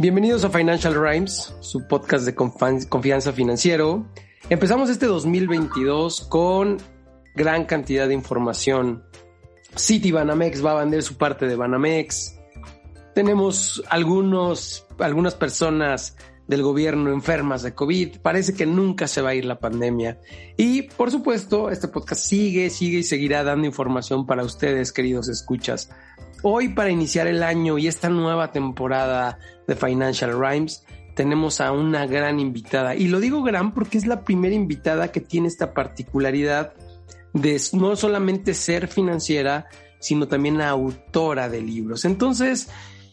Bienvenidos a Financial Rhymes, su podcast de confianza financiero. Empezamos este 2022 con gran cantidad de información. City Banamex va a vender su parte de Banamex. Tenemos algunos, algunas personas del gobierno enfermas de COVID. Parece que nunca se va a ir la pandemia. Y por supuesto, este podcast sigue, sigue y seguirá dando información para ustedes, queridos escuchas. Hoy, para iniciar el año y esta nueva temporada de Financial Rhymes, tenemos a una gran invitada. Y lo digo gran porque es la primera invitada que tiene esta particularidad de no solamente ser financiera, sino también autora de libros. Entonces,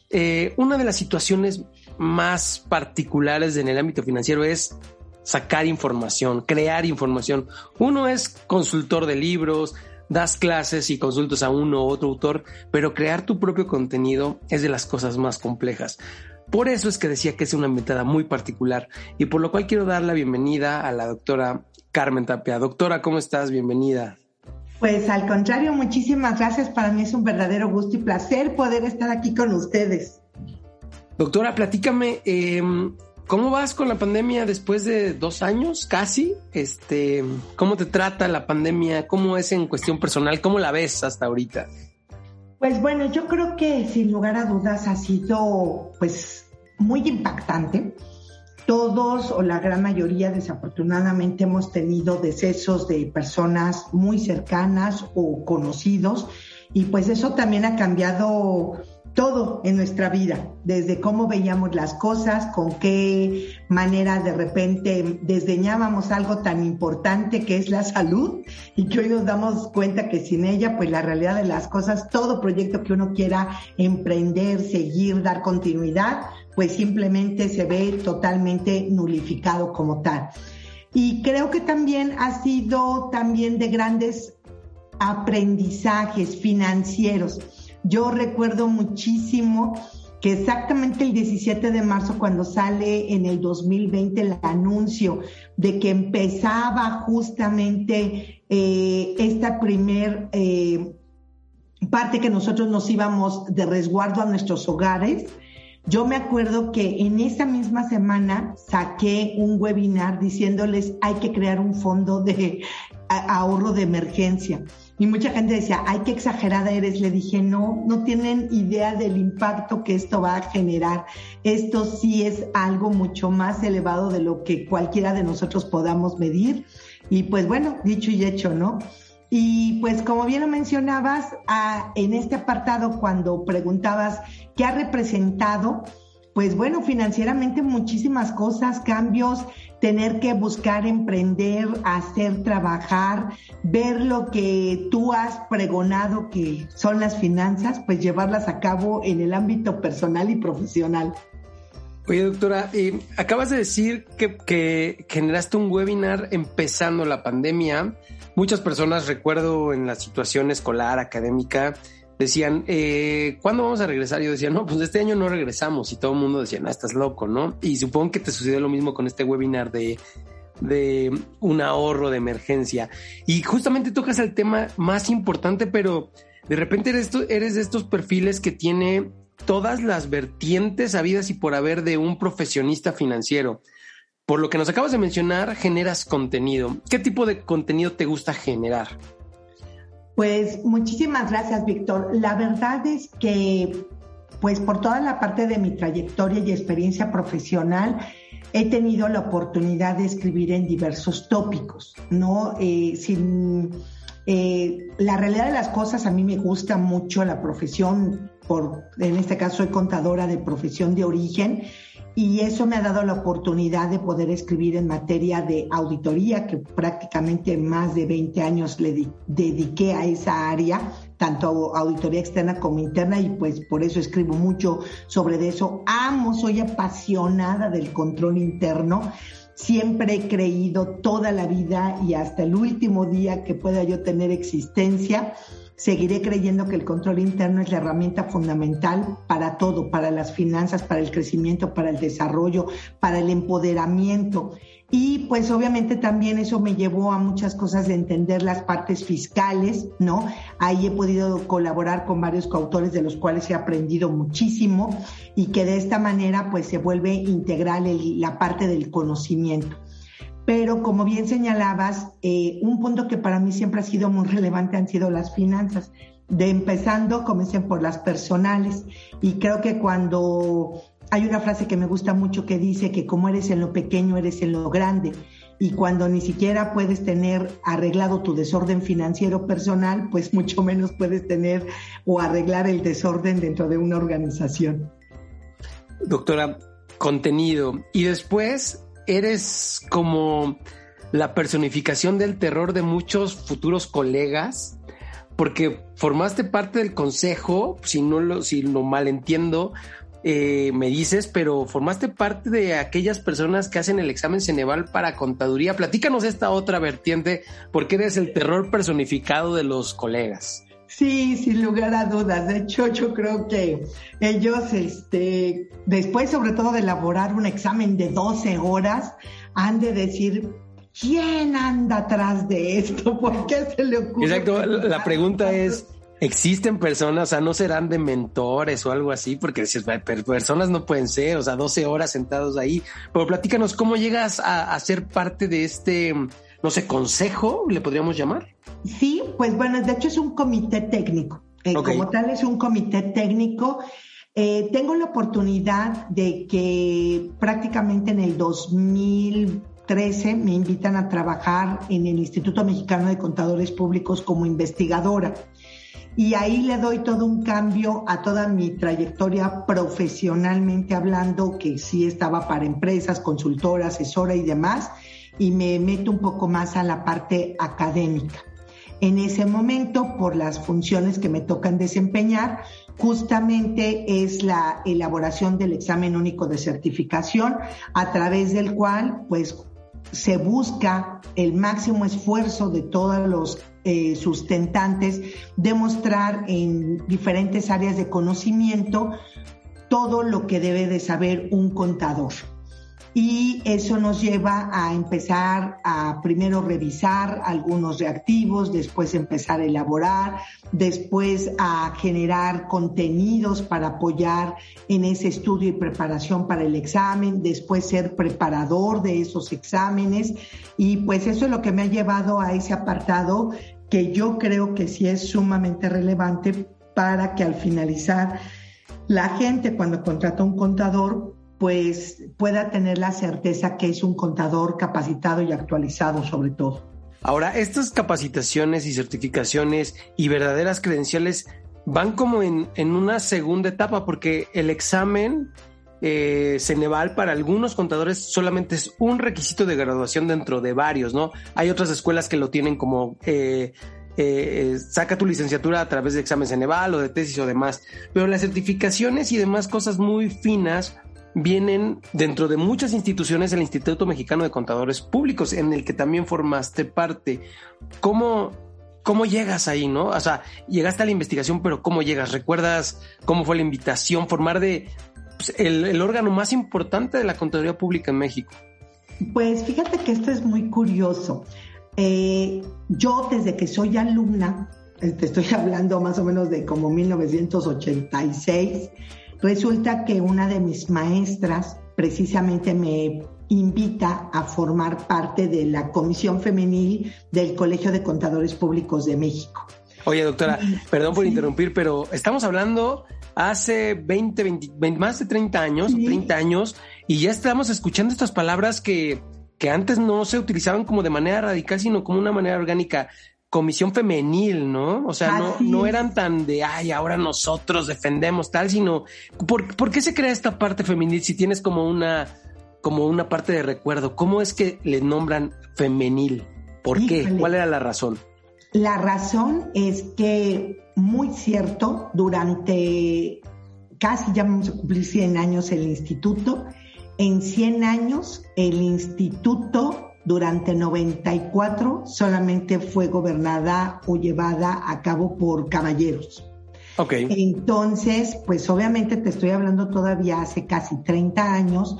eh, una de las situaciones más particulares en el ámbito financiero es sacar información, crear información. Uno es consultor de libros, das clases y consultas a uno u otro autor, pero crear tu propio contenido es de las cosas más complejas. Por eso es que decía que es una invitada muy particular y por lo cual quiero dar la bienvenida a la doctora Carmen Tapia. Doctora, ¿cómo estás? Bienvenida. Pues al contrario, muchísimas gracias. Para mí es un verdadero gusto y placer poder estar aquí con ustedes. Doctora, platícame, em, ¿cómo vas con la pandemia después de dos años casi? Este, ¿Cómo te trata la pandemia? ¿Cómo es en cuestión personal? ¿Cómo la ves hasta ahorita? Pues bueno, yo creo que sin lugar a dudas ha sido pues muy impactante todos o la gran mayoría desafortunadamente hemos tenido decesos de personas muy cercanas o conocidos y pues eso también ha cambiado todo en nuestra vida, desde cómo veíamos las cosas, con qué manera de repente desdeñábamos algo tan importante que es la salud y que hoy nos damos cuenta que sin ella, pues la realidad de las cosas, todo proyecto que uno quiera emprender, seguir, dar continuidad, pues simplemente se ve totalmente nulificado como tal. Y creo que también ha sido también de grandes aprendizajes financieros. Yo recuerdo muchísimo que exactamente el 17 de marzo, cuando sale en el 2020 el anuncio de que empezaba justamente eh, esta primer eh, parte que nosotros nos íbamos de resguardo a nuestros hogares, yo me acuerdo que en esa misma semana saqué un webinar diciéndoles hay que crear un fondo de ahorro de emergencia. Y mucha gente decía, ay, qué exagerada eres. Le dije, no, no tienen idea del impacto que esto va a generar. Esto sí es algo mucho más elevado de lo que cualquiera de nosotros podamos medir. Y pues bueno, dicho y hecho, ¿no? Y pues como bien lo mencionabas, en este apartado cuando preguntabas qué ha representado, pues bueno, financieramente muchísimas cosas, cambios, tener que buscar emprender, hacer, trabajar, ver lo que tú has pregonado que son las finanzas, pues llevarlas a cabo en el ámbito personal y profesional. Oye, doctora, acabas de decir que, que generaste un webinar empezando la pandemia muchas personas, recuerdo en la situación escolar, académica, decían, eh, ¿cuándo vamos a regresar? Yo decía, no, pues este año no regresamos. Y todo el mundo decía, no, estás loco, ¿no? Y supongo que te sucedió lo mismo con este webinar de, de un ahorro de emergencia. Y justamente tocas el tema más importante, pero de repente eres, eres de estos perfiles que tiene todas las vertientes habidas y por haber de un profesionista financiero. Por lo que nos acabas de mencionar, generas contenido. ¿Qué tipo de contenido te gusta generar? Pues muchísimas gracias, Víctor. La verdad es que, pues por toda la parte de mi trayectoria y experiencia profesional, he tenido la oportunidad de escribir en diversos tópicos, ¿no? Eh, sin, eh, la realidad de las cosas, a mí me gusta mucho la profesión, por, en este caso soy contadora de profesión de origen, y eso me ha dado la oportunidad de poder escribir en materia de auditoría, que prácticamente más de 20 años le dediqué a esa área, tanto auditoría externa como interna, y pues por eso escribo mucho sobre eso. Amo, soy apasionada del control interno. Siempre he creído toda la vida y hasta el último día que pueda yo tener existencia Seguiré creyendo que el control interno es la herramienta fundamental para todo, para las finanzas, para el crecimiento, para el desarrollo, para el empoderamiento. Y pues obviamente también eso me llevó a muchas cosas de entender las partes fiscales, ¿no? Ahí he podido colaborar con varios coautores de los cuales he aprendido muchísimo y que de esta manera pues se vuelve integral la parte del conocimiento pero como bien señalabas, eh, un punto que para mí siempre ha sido muy relevante han sido las finanzas. De empezando, comencen por las personales. Y creo que cuando hay una frase que me gusta mucho que dice que como eres en lo pequeño, eres en lo grande. Y cuando ni siquiera puedes tener arreglado tu desorden financiero personal, pues mucho menos puedes tener o arreglar el desorden dentro de una organización. Doctora, contenido. Y después eres como la personificación del terror de muchos futuros colegas, porque formaste parte del consejo, si no lo, si lo malentiendo, eh, me dices, pero formaste parte de aquellas personas que hacen el examen Ceneval para contaduría. Platícanos esta otra vertiente, porque eres el terror personificado de los colegas. Sí, sin lugar a dudas. De hecho, yo creo que ellos, este, después sobre todo de elaborar un examen de 12 horas, han de decir, ¿quién anda atrás de esto? ¿Por qué se le ocurre? Exacto, la pregunta es, ¿existen personas, o sea, no serán de mentores o algo así? Porque personas no pueden ser, o sea, 12 horas sentados ahí. Pero platícanos, ¿cómo llegas a, a ser parte de este no sé, consejo, le podríamos llamar. Sí, pues bueno, de hecho es un comité técnico. Eh, como tal es un comité técnico. Eh, tengo la oportunidad de que prácticamente en el 2013 me invitan a trabajar en el Instituto Mexicano de Contadores Públicos como investigadora. Y ahí le doy todo un cambio a toda mi trayectoria profesionalmente hablando, que sí estaba para empresas, consultora, asesora y demás y me meto un poco más a la parte académica. En ese momento, por las funciones que me tocan desempeñar, justamente es la elaboración del examen único de certificación, a través del cual, pues, se busca el máximo esfuerzo de todos los eh, sustentantes, demostrar en diferentes áreas de conocimiento todo lo que debe de saber un contador y eso nos lleva a empezar a primero revisar algunos reactivos, después empezar a elaborar, después a generar contenidos para apoyar en ese estudio y preparación para el examen, después ser preparador de esos exámenes. Y pues eso es lo que me ha llevado a ese apartado que yo creo que sí es sumamente relevante para que al finalizar la gente cuando contrata un contador pues pueda tener la certeza que es un contador capacitado y actualizado sobre todo. Ahora, estas capacitaciones y certificaciones y verdaderas credenciales van como en, una segunda etapa porque el examen eh, Ceneval para algunos contadores solamente es un requisito de graduación dentro de varios, ¿no? Hay otras escuelas que lo tienen como eh, eh, saca tu licenciatura a través de examen Ceneval o de tesis o demás, pero las certificaciones y demás cosas muy finas vienen dentro de muchas instituciones el Instituto Mexicano de Contadores Públicos, en el que también formaste parte. ¿Cómo, cómo llegas ahí, no? O sea, llegaste a la investigación, pero ¿cómo llegas? ¿Recuerdas cómo fue la invitación? Formar de pues, el, órgano más importante de la contaduría pública en México. Pues fíjate que esto es muy curioso. Eh, yo desde que soy alumna, te estoy hablando más o menos de como 1986, Resulta que una de mis maestras precisamente me invita a formar parte de la comisión femenil del Colegio de Contadores Públicos de México. Oye, doctora, perdón por interrumpir, pero estamos hablando hace 20, 20, más de 30 años, 30 años, y ya estamos escuchando estas palabras que, que antes no se utilizaban como de manera radical, sino como una manera orgánica comisión femenil, ¿no? O sea, no, no eran tan de, ay, ahora nosotros defendemos tal, sino, ¿por, qué se crea esta parte femenil si tienes como una, como una parte de recuerdo? ¿Cómo es que le nombran femenil? ¿Por qué? ¿Cuál era la razón? La razón es que, muy cierto, durante casi ya vamos a cumplir 100 años el instituto, en 100 años el instituto durante 94 solamente fue gobernada o llevada a cabo por caballeros. Ok. Entonces, pues obviamente te estoy hablando todavía hace casi 30 años,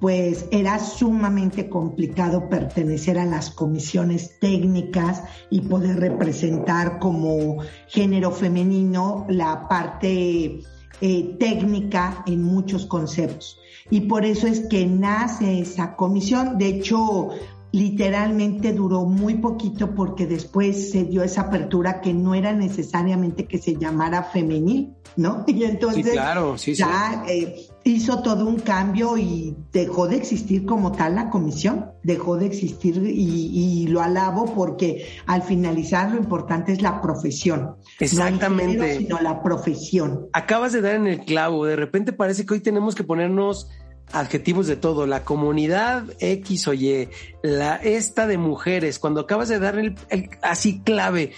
pues era sumamente complicado pertenecer a las comisiones técnicas y poder representar como género femenino la parte eh, técnica en muchos conceptos. Y por eso es que nace esa comisión. De hecho, literalmente duró muy poquito porque después se dio esa apertura que no era necesariamente que se llamara femenil, ¿no? Y entonces claro, ya eh, hizo todo un cambio y dejó de existir como tal la comisión, dejó de existir y, lo alabo porque al finalizar lo importante es la profesión. Exactamente. No sino la profesión. Acabas de dar en el clavo, de repente parece que hoy tenemos que ponernos adjetivos de todo, la comunidad X o Y, la esta de mujeres, cuando acabas de dar el, así clave,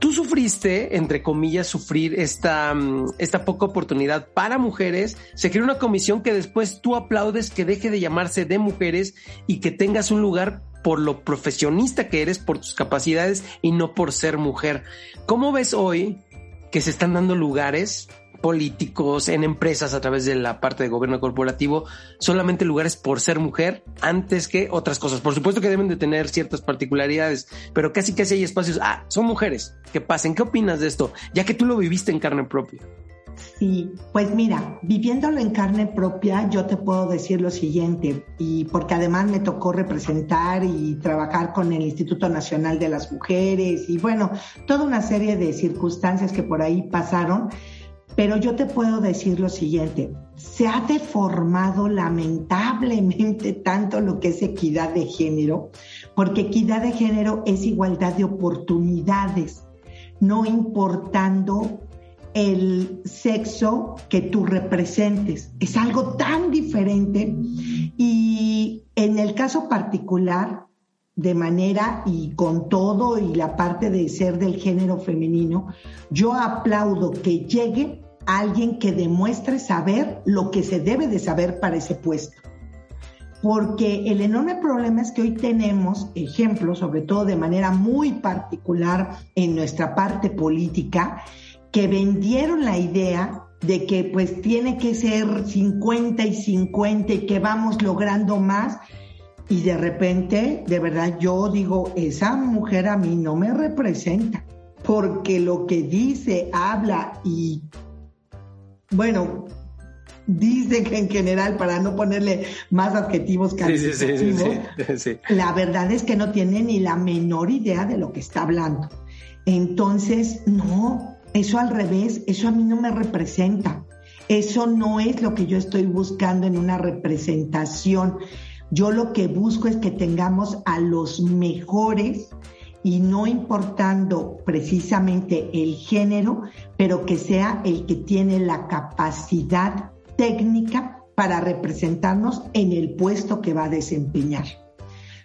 tú sufriste, entre comillas, sufrir esta, mm, esta poca oportunidad para mujeres, se creó una comisión que después tú aplaudes que deje de llamarse de mujeres y que tengas un lugar por lo profesionista que eres, por tus capacidades y no por ser mujer. ¿Cómo ves hoy que se están dando lugares políticos, en empresas a través de la parte de gobierno corporativo, solamente lugares por ser mujer antes que otras cosas. Por supuesto que deben de tener ciertas particularidades, pero casi casi hay espacios, ah, son mujeres, que pasen. ¿Qué opinas de esto? Ya que tú lo viviste en carne propia. Sí, pues mira, viviéndolo en carne propia, yo te puedo decir lo siguiente, y porque además me tocó representar y trabajar con el Instituto Nacional de las Mujeres y bueno, toda una serie de circunstancias que por ahí pasaron pero yo te puedo decir lo siguiente, se ha deformado lamentablemente tanto lo que es equidad de género, porque equidad de género es igualdad de oportunidades, no importando el sexo que tú representes. Es algo tan diferente y en el caso particular, de manera y con todo y la parte de ser del género femenino, yo aplaudo que llegue alguien que demuestre saber lo que se debe de saber para ese puesto. Porque el enorme problema es que hoy tenemos ejemplos, sobre todo de manera muy particular en nuestra parte política, que vendieron la idea de que pues tiene que ser 50 y 50 y que vamos logrando más. Y de repente, de verdad, yo digo, esa mujer a mí no me representa, porque lo que dice, habla y bueno, dice que en general, para no ponerle más adjetivos calificativos, la verdad es que no tiene ni la menor idea de lo que está hablando. Entonces, no, eso al revés, eso a mí no me representa. Eso no es lo que yo estoy buscando en una representación. Yo lo que busco es que tengamos a los mejores y no importando precisamente el género, pero que sea el que tiene la capacidad técnica para representarnos en el puesto que va a desempeñar.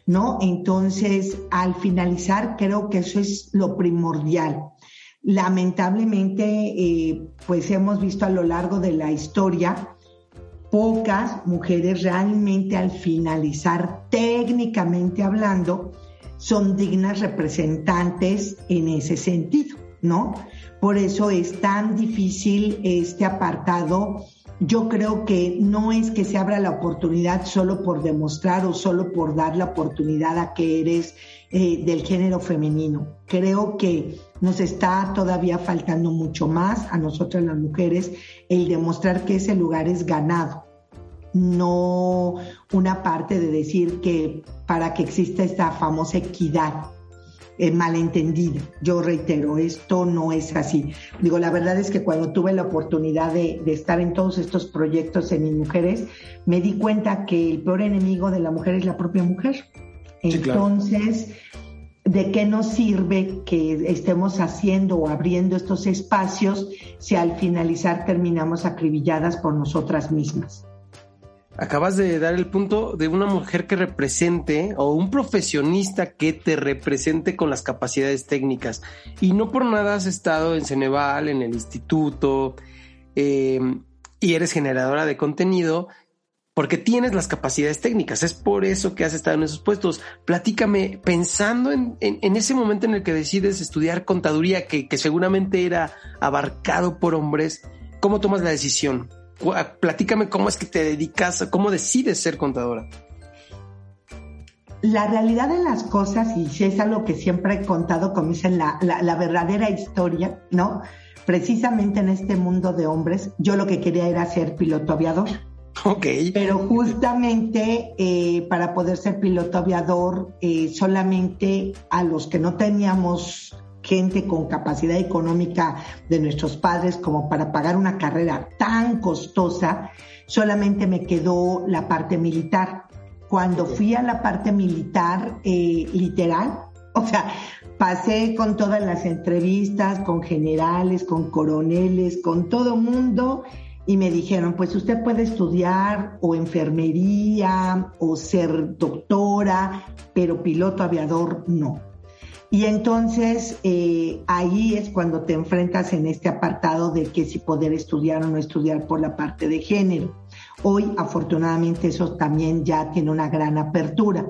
¿No? Entonces, al finalizar, creo que eso es lo primordial. Lamentablemente, eh, pues hemos visto a lo largo de la historia pocas mujeres realmente al finalizar, técnicamente hablando, son dignas representantes en ese sentido, ¿no? Por eso es tan difícil este apartado. Yo creo que no es que se abra la oportunidad solo por demostrar o solo por dar la oportunidad a que eres eh, del género femenino. Creo que nos está todavía faltando mucho más a nosotras las mujeres el demostrar que ese lugar es ganado no una parte de decir que para que exista esta famosa equidad eh, malentendida. Yo reitero, esto no es así. Digo, la verdad es que cuando tuve la oportunidad de, estar en todos estos proyectos en mis mujeres, me di cuenta que el peor enemigo de la mujer es la propia mujer. Entonces, ¿de qué nos sirve que estemos haciendo o abriendo estos espacios si al finalizar terminamos acribilladas por nosotras mismas? Acabas de dar el punto de una mujer que represente o un profesionista que te represente con las capacidades técnicas. Y no por nada has estado en Ceneval, en el instituto, em, y eres generadora de contenido. porque tienes las capacidades técnicas. Es por eso que has estado en esos puestos. Platícame, pensando en, ese momento en el que decides estudiar contaduría, que, que, seguramente era abarcado por hombres, ¿cómo tomas la decisión? Platícame cómo es que te dedicas, cómo decides ser contadora. La realidad de las cosas, y es algo que siempre he contado, como dicen, la, la, la verdadera historia, ¿no? Precisamente en este mundo de hombres, yo lo que quería era ser piloto aviador Ok. Pero justamente eh, para poder ser piloto aviador, eh, solamente a los que no teníamos gente con capacidad económica de nuestros padres como para pagar una carrera tan costosa, solamente me quedó la parte militar. Cuando fui a la parte militar, eh, literal, o sea, pasé con todas las entrevistas, con generales, con coroneles, con todo mundo y me dijeron, pues usted puede estudiar o enfermería o ser doctora, pero piloto aviador no. Y entonces eh, ahí es cuando te enfrentas en este apartado de que si poder estudiar o no estudiar por la parte de género. Hoy afortunadamente eso también ya tiene una gran apertura.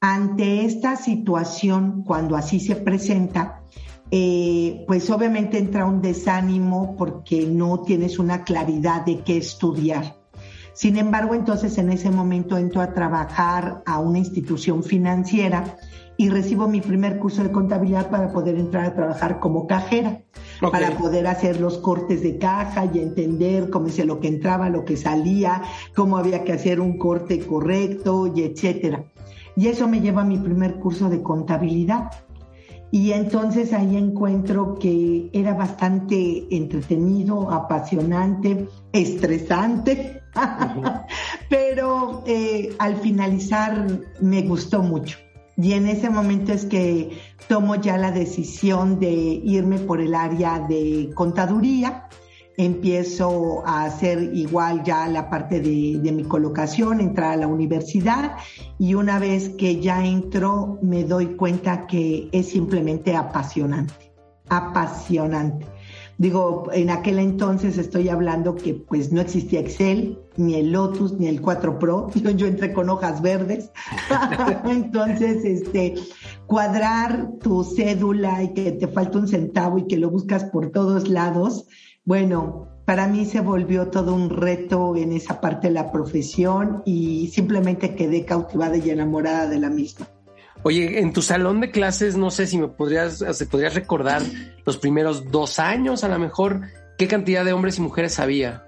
Ante esta situación, cuando así se presenta, eh, pues obviamente entra un desánimo porque no tienes una claridad de qué estudiar. Sin embargo, entonces en ese momento entro a trabajar a una institución financiera y recibo mi primer curso de contabilidad para poder entrar a trabajar como cajera, para poder hacer los cortes de caja y entender cómo es lo que entraba, lo que salía, cómo había que hacer un corte correcto y etcétera. Y eso me lleva a mi primer curso de contabilidad. Y entonces ahí encuentro que era bastante entretenido, apasionante, estresante, pero eh, al finalizar me gustó mucho. Y en ese momento es que tomo ya la decisión de irme por el área de contaduría empiezo a hacer igual ya la parte de, mi colocación, entrar a la universidad y una vez que ya entro me doy cuenta que es simplemente apasionante, apasionante. Digo, en aquel entonces estoy hablando que pues no existía Excel, ni el Lotus, ni el 4 Pro. Yo, yo entré con hojas verdes. entonces, este, cuadrar tu cédula y que te falta un centavo y que lo buscas por todos lados, bueno, para mí se volvió todo un reto en esa parte de la profesión y simplemente quedé cautivada y enamorada de la misma. Oye, en tu salón de clases, no sé si me podrías, se podrías recordar los primeros dos años, a lo mejor, qué cantidad de hombres y mujeres había.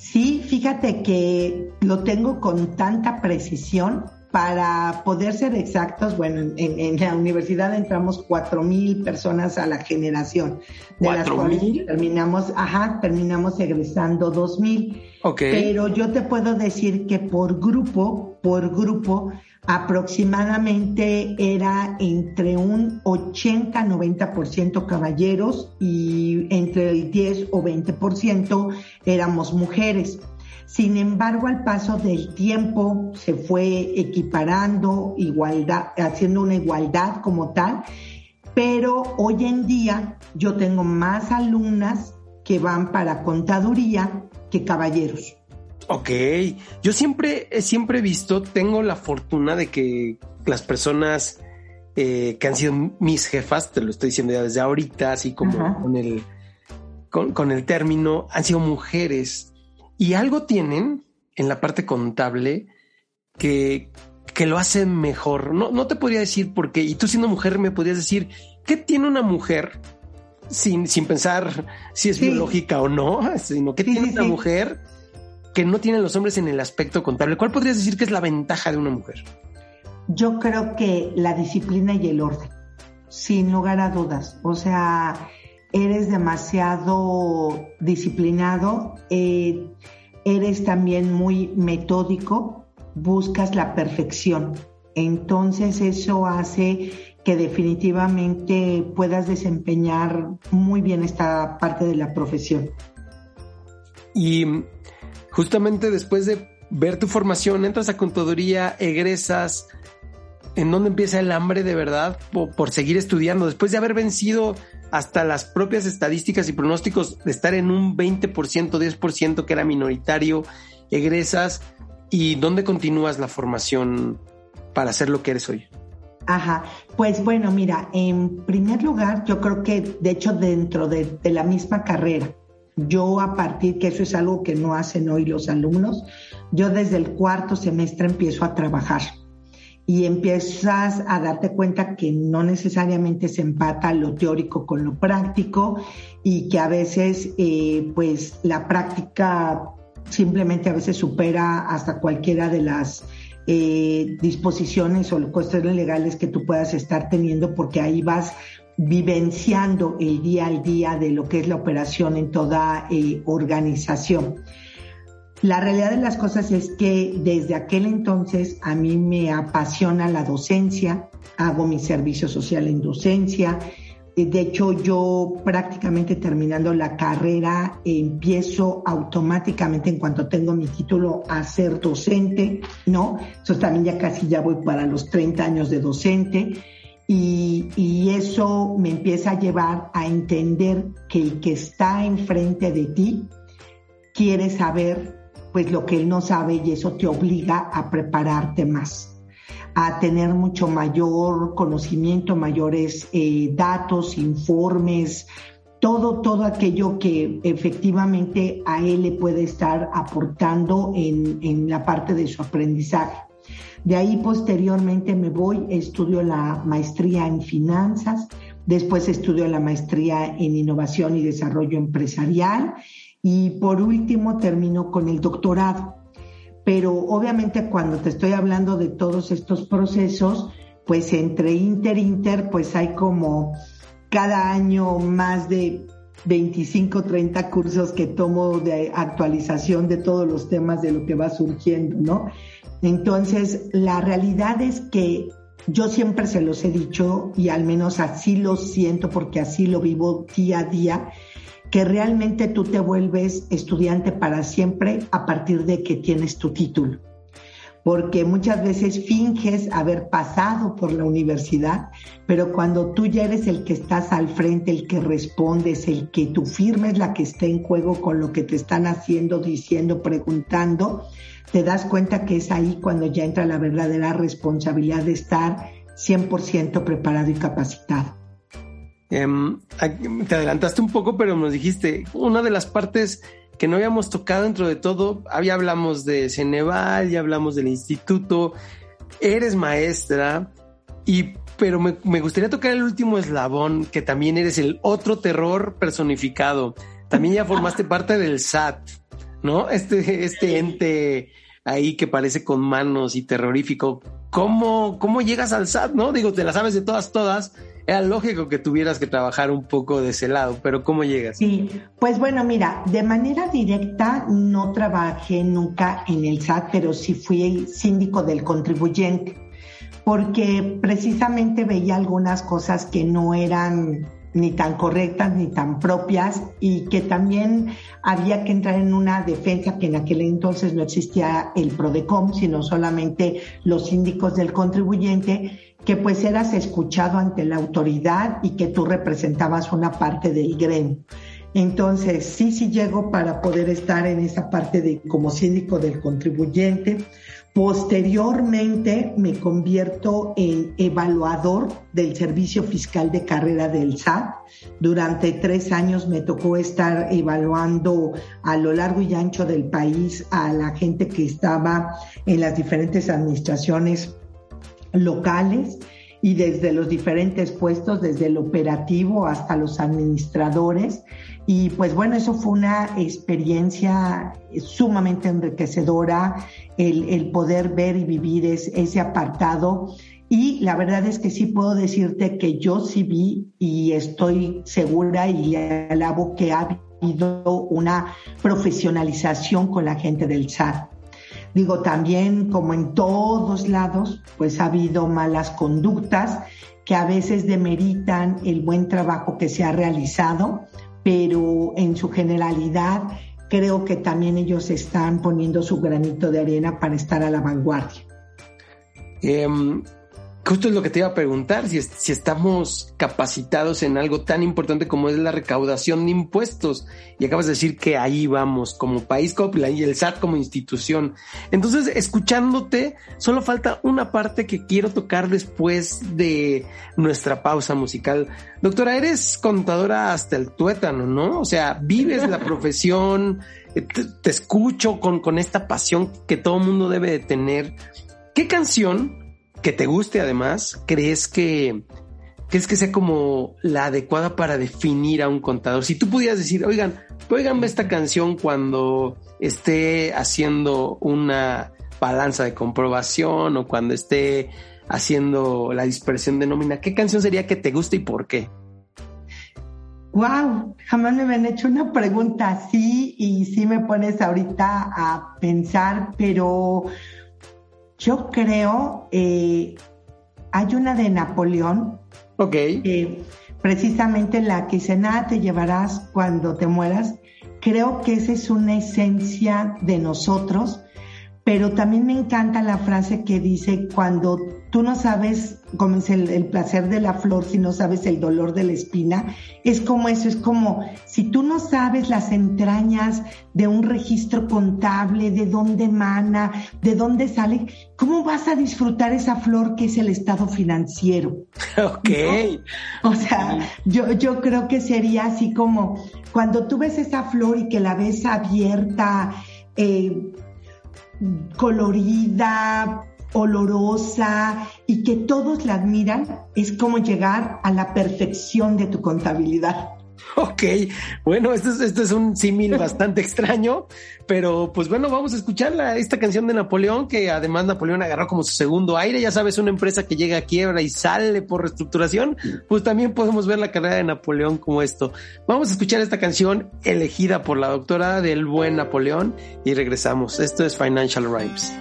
Sí, fíjate que lo tengo con tanta precisión para poder ser exactos, bueno, en, la universidad entramos cuatro mil personas a la generación, de las cuales terminamos, ajá, terminamos egresando dos mil. Pero yo te puedo decir que por grupo, por grupo, aproximadamente era entre un 80-90% caballeros y entre el 10 o 20% éramos mujeres. Sin embargo, al paso del tiempo se fue equiparando, igualdad, haciendo una igualdad como tal, pero hoy en día yo tengo más alumnas que van para contaduría que caballeros. Ok, yo siempre, siempre he visto, tengo la fortuna de que las personas eh, que han sido mis jefas, te lo estoy diciendo ya desde ahorita, así como con el, con el término, han sido mujeres y algo tienen en la parte contable que, que lo hacen mejor. No, no te podría decir por qué. Y tú siendo mujer me podrías decir, ¿qué tiene una mujer sin, sin pensar si es biológica o no? Sino ¿qué tiene una mujer que no tienen los hombres en el aspecto contable? ¿Cuál podrías decir que es la ventaja de una mujer? Yo creo que la disciplina y el orden, sin lugar a dudas. O sea, eres demasiado disciplinado, eh, eres también muy metódico, buscas la perfección. Entonces eso hace que definitivamente puedas desempeñar muy bien esta parte de la profesión. Y justamente después de ver tu formación, entras a contaduría, egresas, ¿en dónde empieza el hambre de verdad por, seguir estudiando? Después de haber vencido hasta las propias estadísticas y pronósticos de estar en un 20%, 10% que era minoritario, egresas, ¿Y dónde continúas la formación para hacer lo que eres hoy? Ajá, pues bueno, mira, en primer lugar, yo creo que de hecho dentro de, la misma carrera, yo a partir, que eso es algo que no hacen hoy los alumnos, yo desde el cuarto semestre empiezo a trabajar y empiezas a darte cuenta que no necesariamente se empata lo teórico con lo práctico y que a veces eh, pues la práctica simplemente a veces supera hasta cualquiera de las eh, disposiciones o cuestiones legales que tú puedas estar teniendo porque ahí vas vivenciando el día al día de lo que es la operación en toda eh, organización. La realidad de las cosas es que desde aquel entonces a mí me apasiona la docencia, hago mi servicio social en docencia. De hecho, yo prácticamente terminando la carrera empiezo automáticamente en cuanto tengo mi título a ser docente, ¿no? Eso también ya casi ya voy para los 30 años de docente. Y, eso me empieza a llevar a entender que el que está enfrente de ti quiere saber pues lo que él no sabe y eso te obliga a prepararte más, a tener mucho mayor conocimiento, mayores eh, datos, informes, todo, todo aquello que efectivamente a él le puede estar aportando en, en la parte de su aprendizaje. De ahí posteriormente me voy, estudio la maestría en finanzas, después estudio la maestría en innovación y desarrollo empresarial y por último termino con el doctorado. Pero obviamente cuando te estoy hablando de todos estos procesos, pues entre inter inter, pues hay como cada año más de 25, 30 cursos que tomo de actualización de todos los temas de lo que va surgiendo, ¿no? Entonces, la realidad es que yo siempre se los he dicho y al menos así lo siento porque así lo vivo día a día, que realmente tú te vuelves estudiante para siempre a partir de que tienes tu título. Porque muchas veces finges haber pasado por la universidad, pero cuando tú ya eres el que estás al frente, el que respondes, el que tu firma es la que está en juego con lo que te están haciendo, diciendo, preguntando, te das cuenta que es ahí cuando ya entra la verdadera responsabilidad de estar 100% preparado y capacitado. Em, te adelantaste un poco, pero nos dijiste, una de las partes que no habíamos tocado dentro de todo, ya hablamos de Ceneval, ya hablamos del instituto, eres maestra, y pero me, me, gustaría tocar el último eslabón, que también eres el otro terror personificado. También ya formaste parte del SAT, ¿no? Este, este ente ahí que parece con manos y terrorífico. ¿Cómo, cómo llegas al SAT, no? Digo, te la sabes de todas, todas, era lógico que tuvieras que trabajar un poco de ese lado, pero ¿cómo llegas? Sí, pues bueno, mira, de manera directa no trabajé nunca en el SAT, pero sí fui síndico del contribuyente, porque precisamente veía algunas cosas que no eran ni tan correctas ni tan propias y que también había que entrar en una defensa que en aquel entonces no existía el PRODECOM, sino solamente los síndicos del contribuyente que pues eras escuchado ante la autoridad y que tú representabas una parte del gremio. Entonces, sí, sí llego para poder estar en esa parte de como síndico del contribuyente. Posteriormente me convierto en evaluador del servicio fiscal de carrera del SAT. Durante tres años me tocó estar evaluando a lo largo y ancho del país a la gente que estaba en las diferentes administraciones locales y desde los diferentes puestos, desde el operativo hasta los administradores. Y pues bueno, eso fue una experiencia sumamente enriquecedora, el, poder ver y vivir ese apartado. Y la verdad es que sí puedo decirte que yo sí vi y estoy segura y alabo que ha habido una profesionalización con la gente del SAT Digo, también como en todos lados, pues ha habido malas conductas que a veces demeritan el buen trabajo que se ha realizado, pero en su generalidad creo que también ellos están poniendo su granito de arena para estar a la vanguardia. Em, justo es lo que te iba a preguntar, si, si estamos capacitados en algo tan importante como es la recaudación de impuestos. Y acabas de decir que ahí vamos, como país y el SAT como institución. Entonces, escuchándote, solo falta una parte que quiero tocar después de nuestra pausa musical. Doctora, eres contadora hasta el tuétano, ¿no? O sea, vives la profesión, te, te escucho con, con esta pasión que todo mundo debe de tener. ¿Qué canción que te guste además, crees que crees que sea como la adecuada para definir a un contador. Si tú pudieras decir, oigan, oigan esta canción cuando esté haciendo una balanza de comprobación o cuando esté haciendo la dispersión de nómina, ¿qué canción sería que te guste y por qué? Wow, jamás me habían hecho una pregunta así y sí me pones ahorita a pensar, pero yo creo, eh, hay una de Napoleón. Ok. precisamente la que dice, nada te llevarás cuando te mueras. Creo que esa es una esencia de nosotros, pero también me encanta la frase que dice, cuando tú no sabes cómo es el, placer de la flor si no sabes el dolor de la espina. Es como eso, es como si tú no sabes las entrañas de un registro contable, de dónde emana, de dónde sale, ¿cómo vas a disfrutar esa flor que es el estado financiero? Ok. O sea, yo, yo creo que sería así como cuando tú ves esa flor y que la ves abierta, eh, colorida, olorosa y que todos la admiran, es como llegar a la perfección de tu contabilidad. Ok, bueno, este es, este es un símil bastante extraño, pero pues bueno, vamos a escuchar esta canción de Napoleón, que además Napoleón agarró como su segundo aire, ya sabes, una empresa que llega a quiebra y sale por reestructuración, pues también podemos ver la carrera de Napoleón como esto. Vamos a escuchar esta canción elegida por la doctora del buen Napoleón y regresamos. Esto es Financial Rhymes.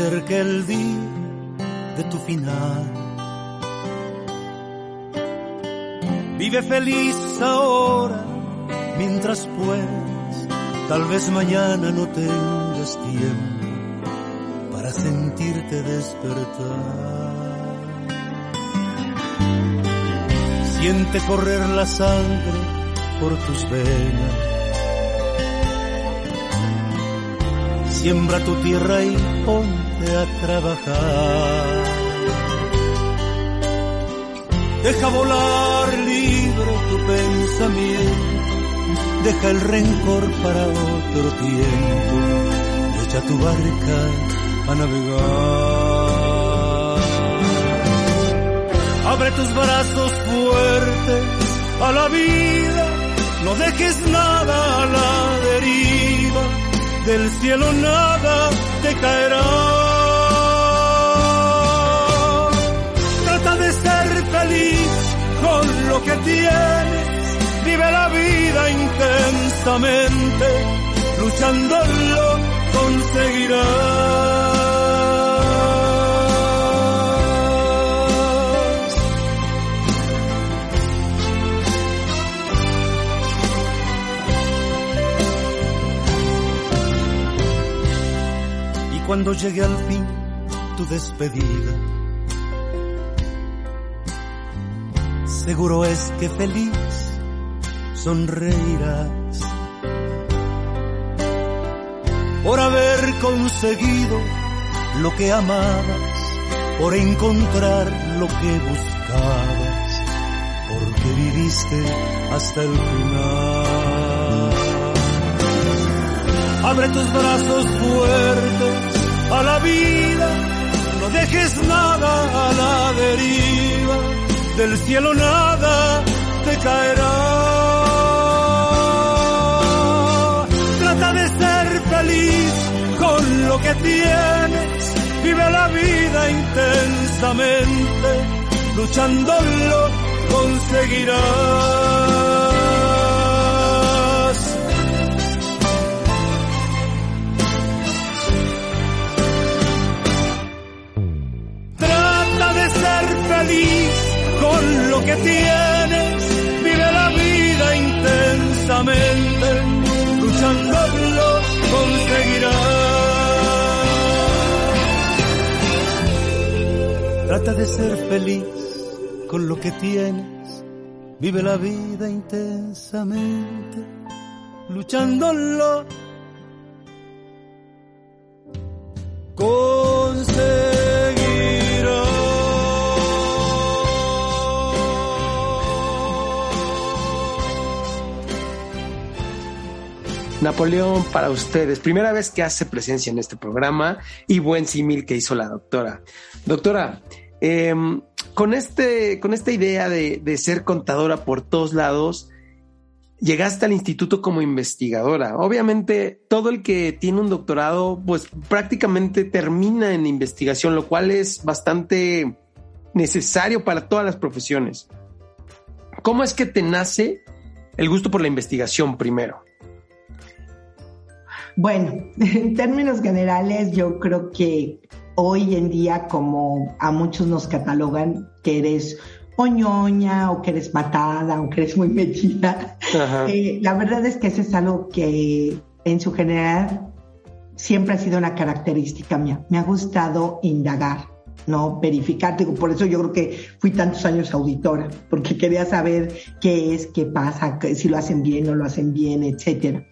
Acerque el día de tu final. Vive feliz ahora mientras puedes, tal vez mañana no tengas tiempo para sentirte despertar. Siente correr la sangre por tus venas Siembra tu tierra y a trabajar. Deja volar libre tu pensamiento, deja el rencor para otro tiempo, echa tu barca a navegar. Abre tus brazos fuertes a la vida, no dejes nada a la deriva del cielo nada te caerá. Feliz con lo que tienes, vive la vida intensamente, luchándolo conseguirás. cuando llegue al fin tu despedida. Seguro es que feliz sonreirás por haber conseguido lo que amabas, por encontrar lo que buscabas, porque viviste hasta el final. Abre tus brazos fuertes a la vida, no dejes nada a la deriva, del cielo nada te caerá. Trata de ser con lo que tienes, vive la vida intensamente, luchando lo conseguirás. Trata de ser feliz que tienes, vive la vida intensamente, luchando lo conseguirás. Trata de ser feliz con lo que tienes, vive la vida intensamente, luchándolo. Conseguirás. Napoleón, para ustedes, primera vez que hace presencia en este programa y buen símil que hizo la doctora. Doctora, eh, con, este, con esta idea de, de, ser contadora por todos lados, llegaste al instituto como investigadora. Obviamente, todo el que tiene un doctorado, pues prácticamente termina en investigación, lo cual es bastante necesario para todas las profesiones. ¿Cómo es que te nace el gusto por la investigación primero? Bueno, en términos generales, yo creo que hoy en día, como a muchos nos catalogan que eres oñoña o que eres matada o que eres muy metida, eh, la verdad es que eso es algo que en su general siempre ha sido una característica mía. Me ha gustado indagar, no verificar. Digo, por eso yo creo que fui tantos años auditora, porque quería saber qué es, qué pasa, si lo hacen bien, o lo hacen bien, etcétera.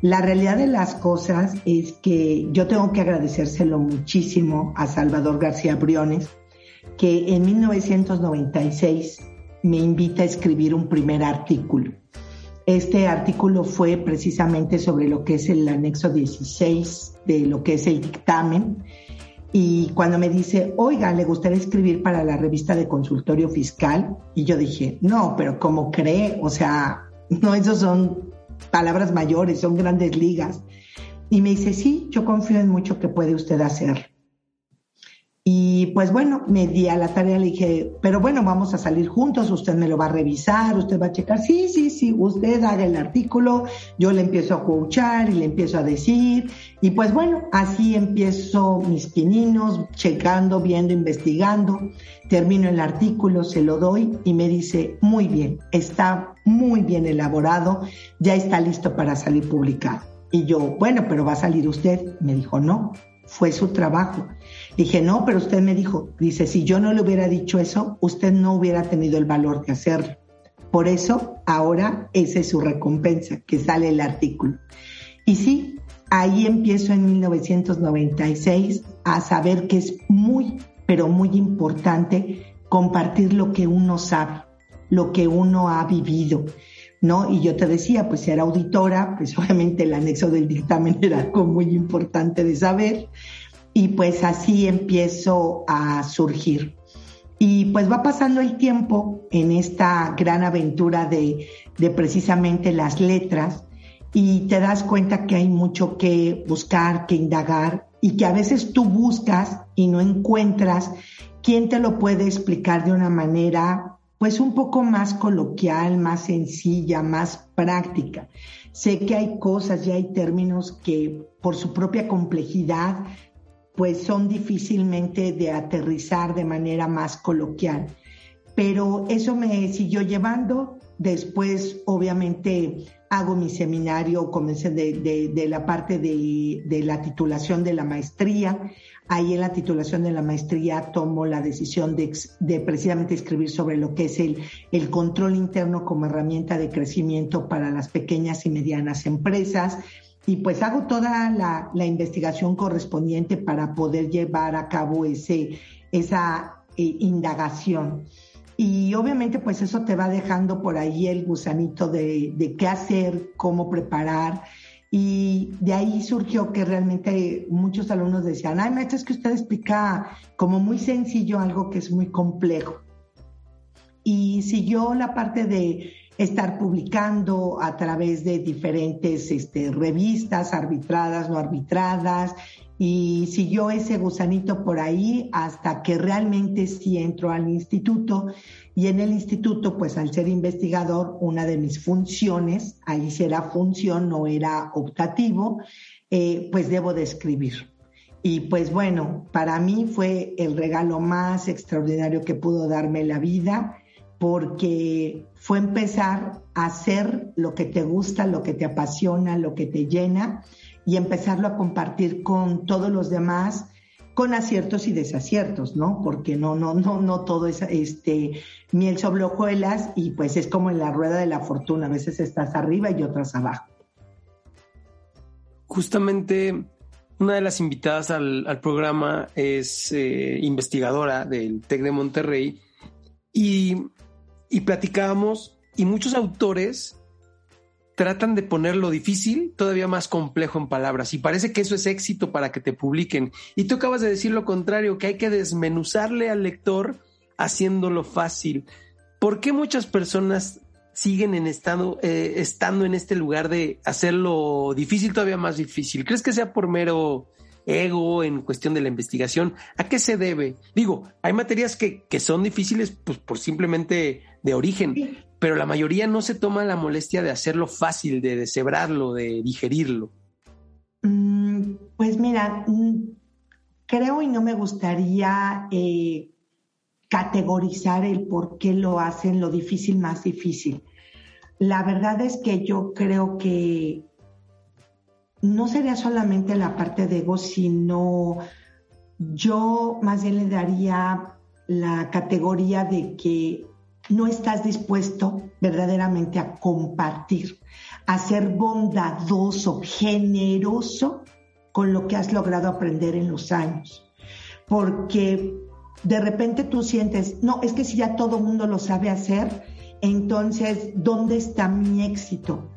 La realidad de las cosas es que yo tengo que agradecérselo muchísimo a Salvador García Briones, que en 1996 me invita a escribir un primer artículo. Este artículo fue precisamente sobre lo que es el anexo 16 de lo que es el dictamen. Y cuando me dice, oiga, ¿le gustaría escribir para la revista de consultorio fiscal? Y yo dije, no, pero ¿cómo cree? O sea, no, esos son palabras mayores, son grandes ligas. Y me dice, sí, yo confío en mucho que puede usted hacer. Y pues bueno, me di a la tarea, le dije, pero bueno, vamos a salir juntos, usted me lo va a revisar, usted va a checar, sí, sí, sí, usted haga el artículo, yo le empiezo a coachar y le empiezo a decir, y pues bueno, así empiezo mis pininos, checando, viendo, investigando, termino el artículo, se lo doy y me dice, muy bien, está muy bien elaborado, ya está listo para salir publicado. Y yo, bueno, pero va a salir usted. Me dijo, no, fue su trabajo. Dije, no, pero usted me dijo, dice, si yo no le hubiera dicho eso, usted no hubiera tenido el valor de hacerlo. Por eso, ahora esa es su recompensa, que sale el artículo. Y sí, ahí empiezo en 1996 a saber que es muy, pero muy importante compartir lo que uno sabe, lo que uno ha vivido. ¿No? Y yo te decía, pues era auditora, pues obviamente el anexo del dictamen era algo muy importante de saber, y pues así empiezo a surgir. Y pues va pasando el tiempo en esta gran aventura de, de precisamente las letras y te das cuenta que hay mucho que buscar, que indagar y que a veces tú buscas y no encuentras quién te lo puede explicar de una manera pues un poco más coloquial, más sencilla, más práctica. Sé que hay cosas y hay términos que por su propia complejidad pues son difícilmente de aterrizar de manera más coloquial. Pero eso me siguió llevando. Después, obviamente, hago mi seminario, comencé de, de, la parte de, de, la titulación de la maestría. Ahí en la titulación de la maestría tomo la decisión de, precisamente escribir sobre lo que es el, control interno como herramienta de crecimiento para las pequeñas y medianas empresas. Y pues hago toda la, investigación correspondiente para poder llevar a cabo ese, esa eh, indagación. Y obviamente pues eso te va dejando por ahí el gusanito de qué hacer, cómo preparar. Y de ahí surgió que realmente muchos alumnos decían, ay, maestra, es que usted explica como muy sencillo algo que es muy complejo. Y siguió la parte de estar publicando a través de diferentes este, revistas arbitradas, no arbitradas, y siguió ese gusanito por ahí hasta que realmente sí entró al instituto y en el instituto, pues al ser investigador, una de mis funciones, ahí sí era función, no era optativo, eh, pues debo de escribir. Y pues bueno, para mí fue el regalo más extraordinario que pudo darme la vida porque fue empezar a hacer lo que te gusta, lo que te apasiona, lo que te llena y empezarlo a compartir con todos los demás con aciertos y desaciertos, ¿no? Porque no, no, no, no todo es este miel sobre hojuelas y pues es como en la rueda de la fortuna, a veces estás arriba y otras abajo. Justamente una de las invitadas al, programa es eh, investigadora del TEC de Monterrey y y platicábamos y muchos autores tratan de poner lo difícil todavía más complejo en palabras y parece que eso es éxito para que te publiquen. Y tú acabas de decir lo contrario, que hay que desmenuzarle al lector haciéndolo fácil. ¿Por qué muchas personas siguen en estado, eh, estando en este lugar de hacerlo difícil todavía más difícil? ¿Crees que sea por mero ego en cuestión de la investigación? ¿A qué se debe? Digo, hay materias que, que son difíciles pues, por simplemente de origen, pero la mayoría no se toma la molestia de hacerlo fácil, de deshebrarlo, de digerirlo. Mm, pues mira, mm, creo y no me gustaría eh, categorizar el por qué lo hacen lo difícil más difícil. La verdad es que yo creo que no sería solamente la parte de ego, sino yo más bien le daría la categoría de que no estás dispuesto verdaderamente a compartir, a ser bondadoso, generoso con lo que has logrado aprender en los años. Porque de repente tú sientes, no, es que si ya todo el mundo lo sabe hacer, entonces, ¿dónde está mi éxito?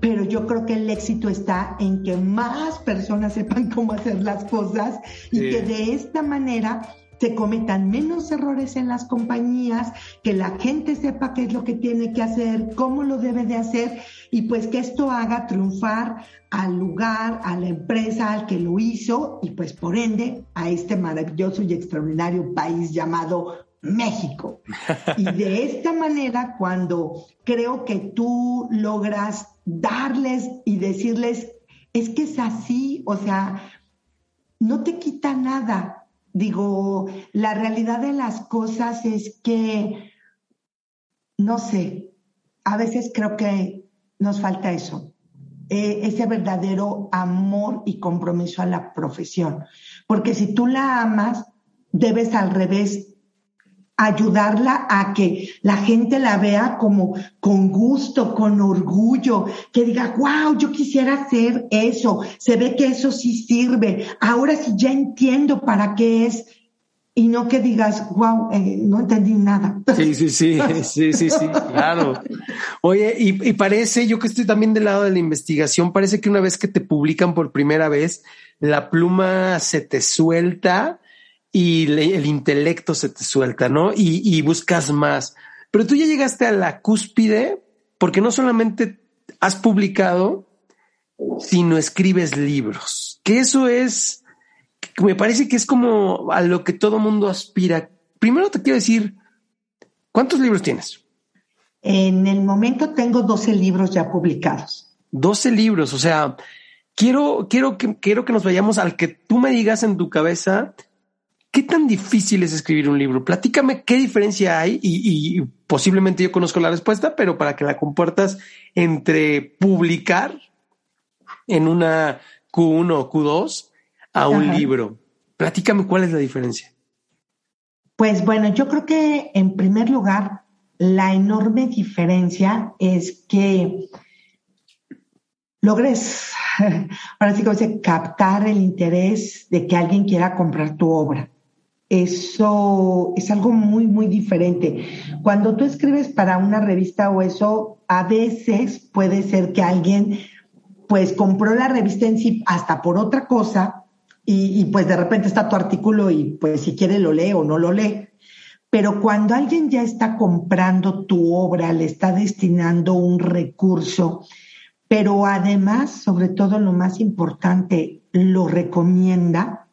Pero yo creo que el éxito está en que más personas sepan cómo hacer las cosas y que de esta manera se cometan menos errores en las compañías, que la gente sepa qué es lo que tiene que hacer, cómo lo debe de hacer y pues que esto haga triunfar al lugar, a la empresa, al que lo hizo y pues por ende a este maravilloso y extraordinario país llamado México. Y de esta manera, cuando creo que tú logras darles y decirles, es que es así, o sea, no te quita nada, Digo, la realidad de las cosas es que, no sé, a veces creo que nos falta eso, eh, ese verdadero amor y compromiso a la profesión. Porque si tú la amas, debes al revés ayudarla a que la gente la vea como con gusto, con orgullo, que diga, wow, yo quisiera hacer eso, se ve que eso sí sirve, ahora sí ya entiendo para qué es. Y no que digas, wow, eh, no entendí nada. Sí, sí, sí, sí, sí, sí, claro. Oye, y, y parece, yo que estoy también del lado de la investigación, parece que una vez que te publican por primera vez, la pluma se te suelta y el intelecto se te suelta, ¿no? Y, buscas más. Pero tú ya llegaste a la cúspide porque no solamente has publicado, sino escribes libros. Que eso es, me parece que es como a lo que todo mundo aspira. Primero te quiero decir, ¿cuántos libros tienes? En el momento tengo 12 libros ya publicados. 12 libros, o sea, quiero, quiero que, quiero que nos vayamos al que tú me digas en tu cabeza ¿Qué tan difícil es escribir un libro? Platícame qué diferencia hay y, posiblemente yo conozco la respuesta, pero para que la comportas entre publicar en una Q1 o Q2 a un libro. Platícame cuál es la diferencia. Pues bueno, yo creo que en primer lugar, la enorme diferencia es que logres, ahora sí se captar el interés de que alguien quiera comprar tu obra eso es algo muy, muy diferente. Cuando tú escribes para una revista o eso, a veces puede ser que alguien pues compró la revista en sí hasta por otra cosa y, pues de repente está tu artículo y pues si quiere lo lee o no lo lee. Pero cuando alguien ya está comprando tu obra, le está destinando un recurso, pero además, sobre todo lo más importante, lo recomienda.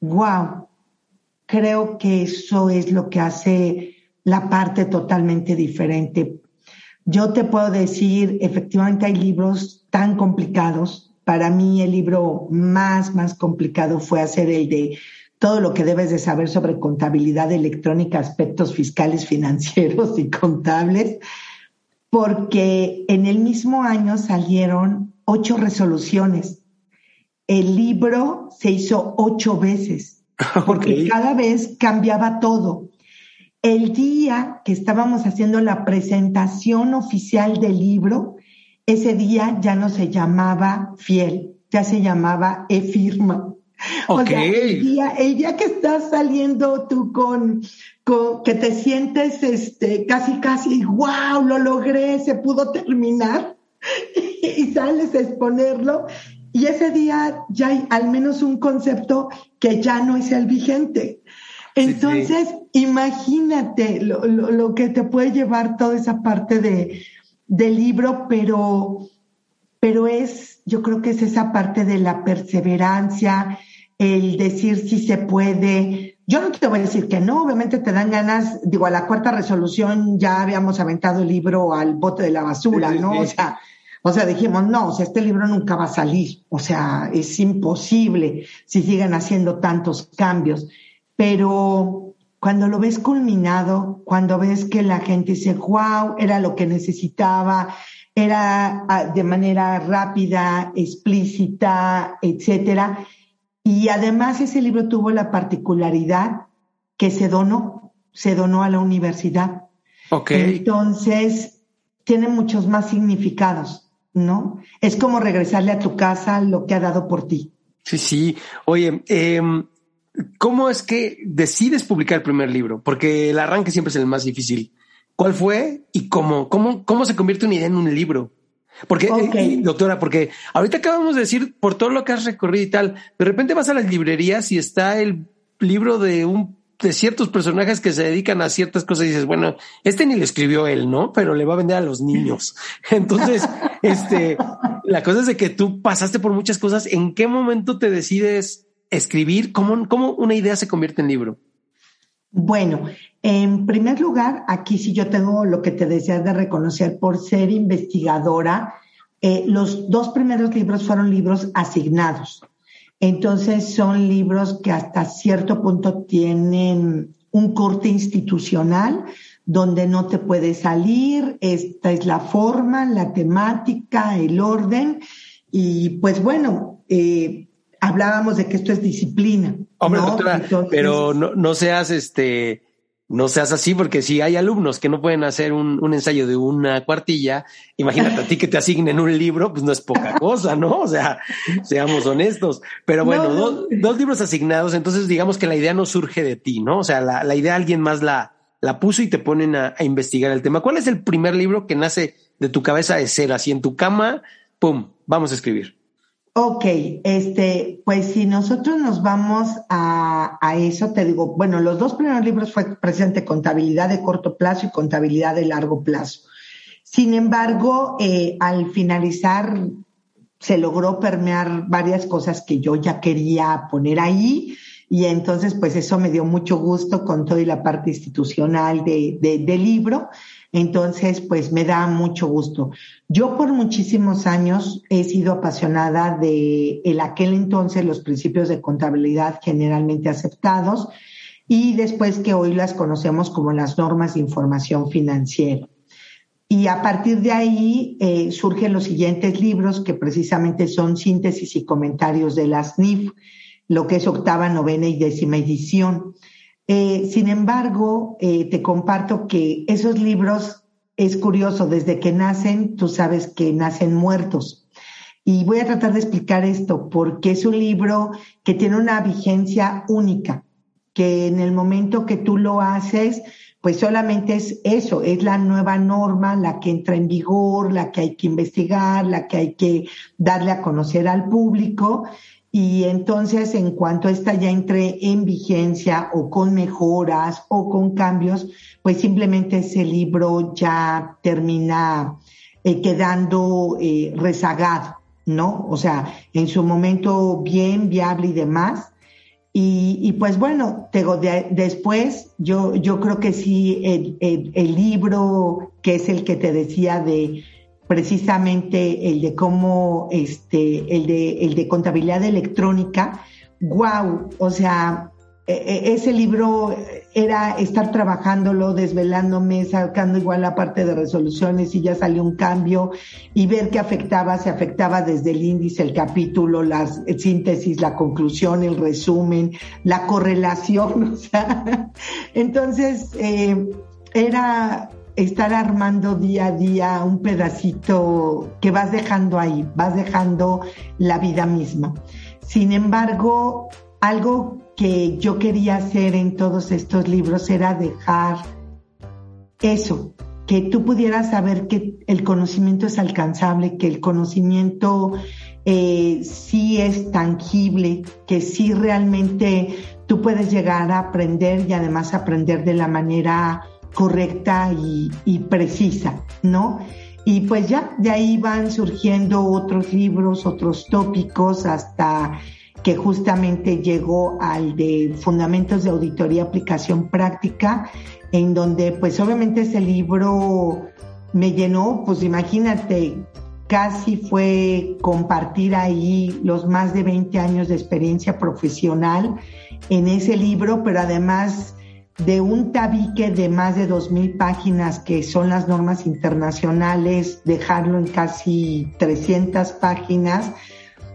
Wow, creo que eso es lo que hace la parte totalmente diferente. Yo te puedo decir, efectivamente hay libros tan complicados. Para mí el libro más, más complicado fue hacer el de todo lo que debes de saber sobre contabilidad electrónica, aspectos fiscales, financieros y contables, porque en el mismo año salieron ocho resoluciones. El libro se hizo ocho veces, porque cada vez cambiaba todo. El día que estábamos haciendo la presentación oficial del libro, ese día ya no se llamaba fiel, ya se llamaba e-firma. O sea, el día, el día que estás saliendo tú con, con, que te sientes este, casi, casi, wow, lo logré, se pudo terminar, y sales a exponerlo, y ese día ya hay al menos un concepto que ya no es el vigente. Entonces, imagínate lo, lo, lo, que te puede llevar toda esa parte de, del libro, pero, pero es, yo creo que es esa parte de la perseverancia, el decir si se puede. Yo no te voy a decir que no, obviamente te dan ganas, digo, a la cuarta resolución ya habíamos aventado el libro al bote de la basura, ¿no? O sea, o sea, dijimos, no, o sea, este libro nunca va a salir, o sea, es imposible si siguen haciendo tantos cambios, pero cuando lo ves culminado, cuando ves que la gente dice, wow, era lo que necesitaba, era ah, de manera rápida, explícita, etcétera, y además ese libro tuvo la particularidad que se donó, se donó a la universidad. Ok. Entonces, tiene muchos más significados, ¿no? Es como regresarle a tu casa lo que ha dado por ti. Sí, sí. Oye, eh, ¿cómo es que decides publicar el primer libro? Porque el arranque siempre es el más difícil. ¿Cuál fue y cómo? ¿Cómo, cómo se convierte una idea en un libro? Porque, eh, doctora, porque ahorita acabamos de decir por todo lo que has recorrido y tal, de repente vas a las librerías y está el libro de un de ciertos personajes que se dedican a ciertas cosas y dices, bueno, este ni lo escribió él, ¿no? Pero le va a vender a los niños. Entonces, este, la cosa es de que tú pasaste por muchas cosas. ¿En qué momento te decides escribir? ¿Cómo, cómo una idea se convierte en libro? Bueno, en primer lugar, aquí sí yo tengo lo que te decía de reconocer por ser investigadora. Eh, los dos primeros libros fueron libros asignados. Entonces son libros que hasta cierto punto tienen un corte institucional donde no te puedes salir. Esta es la forma, la temática, el orden. Y pues bueno, eh, hablábamos de que esto es disciplina. Hombre, ¿no? doctora, Entonces, pero no, no seas este, no seas así, porque si hay alumnos que no pueden hacer un, un, ensayo de una cuartilla, imagínate a ti que te asignen un libro, pues no es poca cosa, ¿no? O sea, seamos honestos. Pero bueno, no, dos, dos, libros asignados, entonces digamos que la idea no surge de ti, ¿no? O sea, la, la idea alguien más la, la puso y te ponen a, a, investigar el tema. ¿Cuál es el primer libro que nace de tu cabeza de ser así en tu cama? ¡Pum! Vamos a escribir. Ok, este, pues si nosotros nos vamos a, a, eso, te digo, bueno, los dos primeros libros fue presente contabilidad de corto plazo y contabilidad de largo plazo. Sin embargo, eh, al finalizar se logró permear varias cosas que yo ya quería poner ahí y entonces pues eso me dio mucho gusto con toda la parte institucional de, de, del libro entonces, pues me da mucho gusto. Yo por muchísimos años he sido apasionada de el aquel entonces los principios de contabilidad generalmente aceptados y después que hoy las conocemos como las normas de información financiera. Y a partir de ahí eh, surgen los siguientes libros que precisamente son síntesis y comentarios de las NIF, lo que es octava, novena y décima edición. Eh, sin embargo, eh, te comparto que esos libros es curioso, desde que nacen, tú sabes que nacen muertos. Y voy a tratar de explicar esto porque es un libro que tiene una vigencia única, que en el momento que tú lo haces, pues solamente es eso, es la nueva norma, la que entra en vigor, la que hay que investigar, la que hay que darle a conocer al público y entonces, en cuanto esta ya entre en vigencia o con mejoras o con cambios, pues simplemente ese libro ya termina eh, quedando eh, rezagado, ¿no? O sea, en su momento bien, viable y demás. Y, pues bueno, después yo, yo creo que sí, el, el, libro que es el que te decía de precisamente el de cómo, este, el de, el de contabilidad electrónica, wow, o sea, e, e, ese libro era estar trabajándolo, desvelándome, sacando igual la parte de resoluciones y ya salió un cambio y ver qué afectaba, se afectaba desde el índice, el capítulo, la síntesis, la conclusión, el resumen, la correlación, o sea, entonces eh, era estar armando día a día un pedacito que vas dejando ahí, vas dejando la vida misma. Sin embargo, algo que yo quería hacer en todos estos libros era dejar eso, que tú pudieras saber que el conocimiento es alcanzable, que el conocimiento eh, sí es tangible, que sí realmente tú puedes llegar a aprender y además aprender de la manera correcta y, y precisa, ¿no? Y pues ya de ahí van surgiendo otros libros, otros tópicos, hasta que justamente llegó al de Fundamentos de Auditoría Aplicación Práctica, en donde pues obviamente ese libro me llenó, pues imagínate, casi fue compartir ahí los más de 20 años de experiencia profesional en ese libro, pero además de un tabique de más de 2.000 páginas que son las normas internacionales, dejarlo en casi 300 páginas,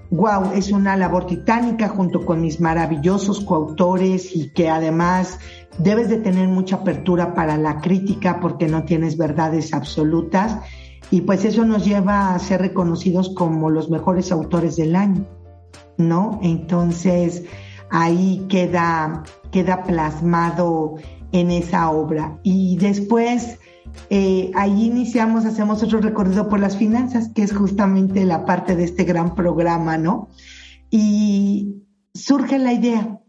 wow, es una labor titánica junto con mis maravillosos coautores y que además debes de tener mucha apertura para la crítica porque no tienes verdades absolutas y pues eso nos lleva a ser reconocidos como los mejores autores del año, ¿no? Entonces ahí queda, queda plasmado en esa obra y después eh, ahí iniciamos, hacemos otro recorrido por las finanzas, que es justamente la parte de este gran programa, ¿no? Y surge la idea,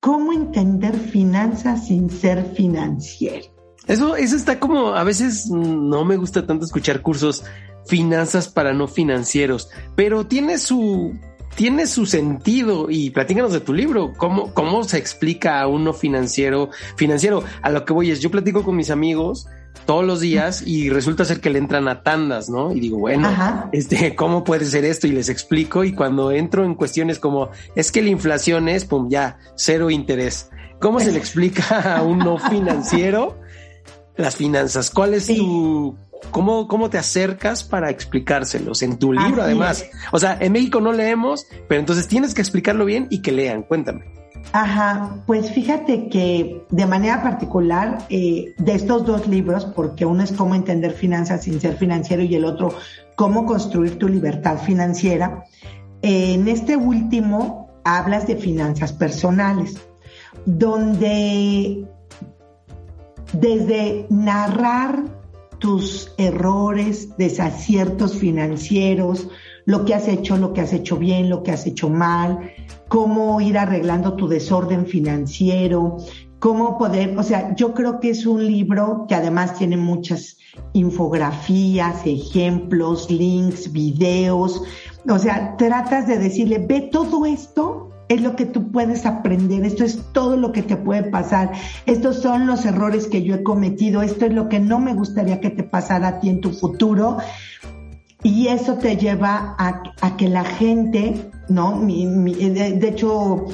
¿cómo entender finanzas sin ser financiero? Eso, eso está como, a veces no me gusta tanto escuchar cursos finanzas para no financieros, pero tiene su, tiene su sentido y platícanos de tu libro, cómo, cómo se explica a uno financiero, financiero. A lo que voy es, yo platico con mis amigos todos los días y resulta ser que le entran a tandas, ¿no? Y digo, bueno, este, ¿cómo puede ser esto? Y les explico y cuando entro en cuestiones como, es que la inflación es, pum, ya, cero interés. ¿Cómo se le explica a un no financiero las finanzas? ¿Cuál es tu, cómo, cómo te acercas para explicárselos en tu libro además? O sea, en México no leemos, pero entonces tienes que explicarlo bien y que lean. Cuéntame. Ajá, pues fíjate que de manera particular eh, de estos dos libros, porque uno es cómo entender finanzas sin ser financiero y el otro cómo construir tu libertad financiera, en este último hablas de finanzas personales, donde desde narrar tus errores, desaciertos financieros, lo que has hecho, lo que has hecho bien, lo que has hecho mal, cómo ir arreglando tu desorden financiero, cómo poder, o sea, yo creo que es un libro que además tiene muchas infografías, ejemplos, links, videos, o sea, tratas de decirle, ve todo esto es lo que tú puedes aprender, esto es todo lo que te puede pasar, estos son los errores que yo he cometido, esto es lo que no me gustaría que te pasara a ti en tu futuro. Y eso te lleva a, que la gente, ¿no? de, hecho,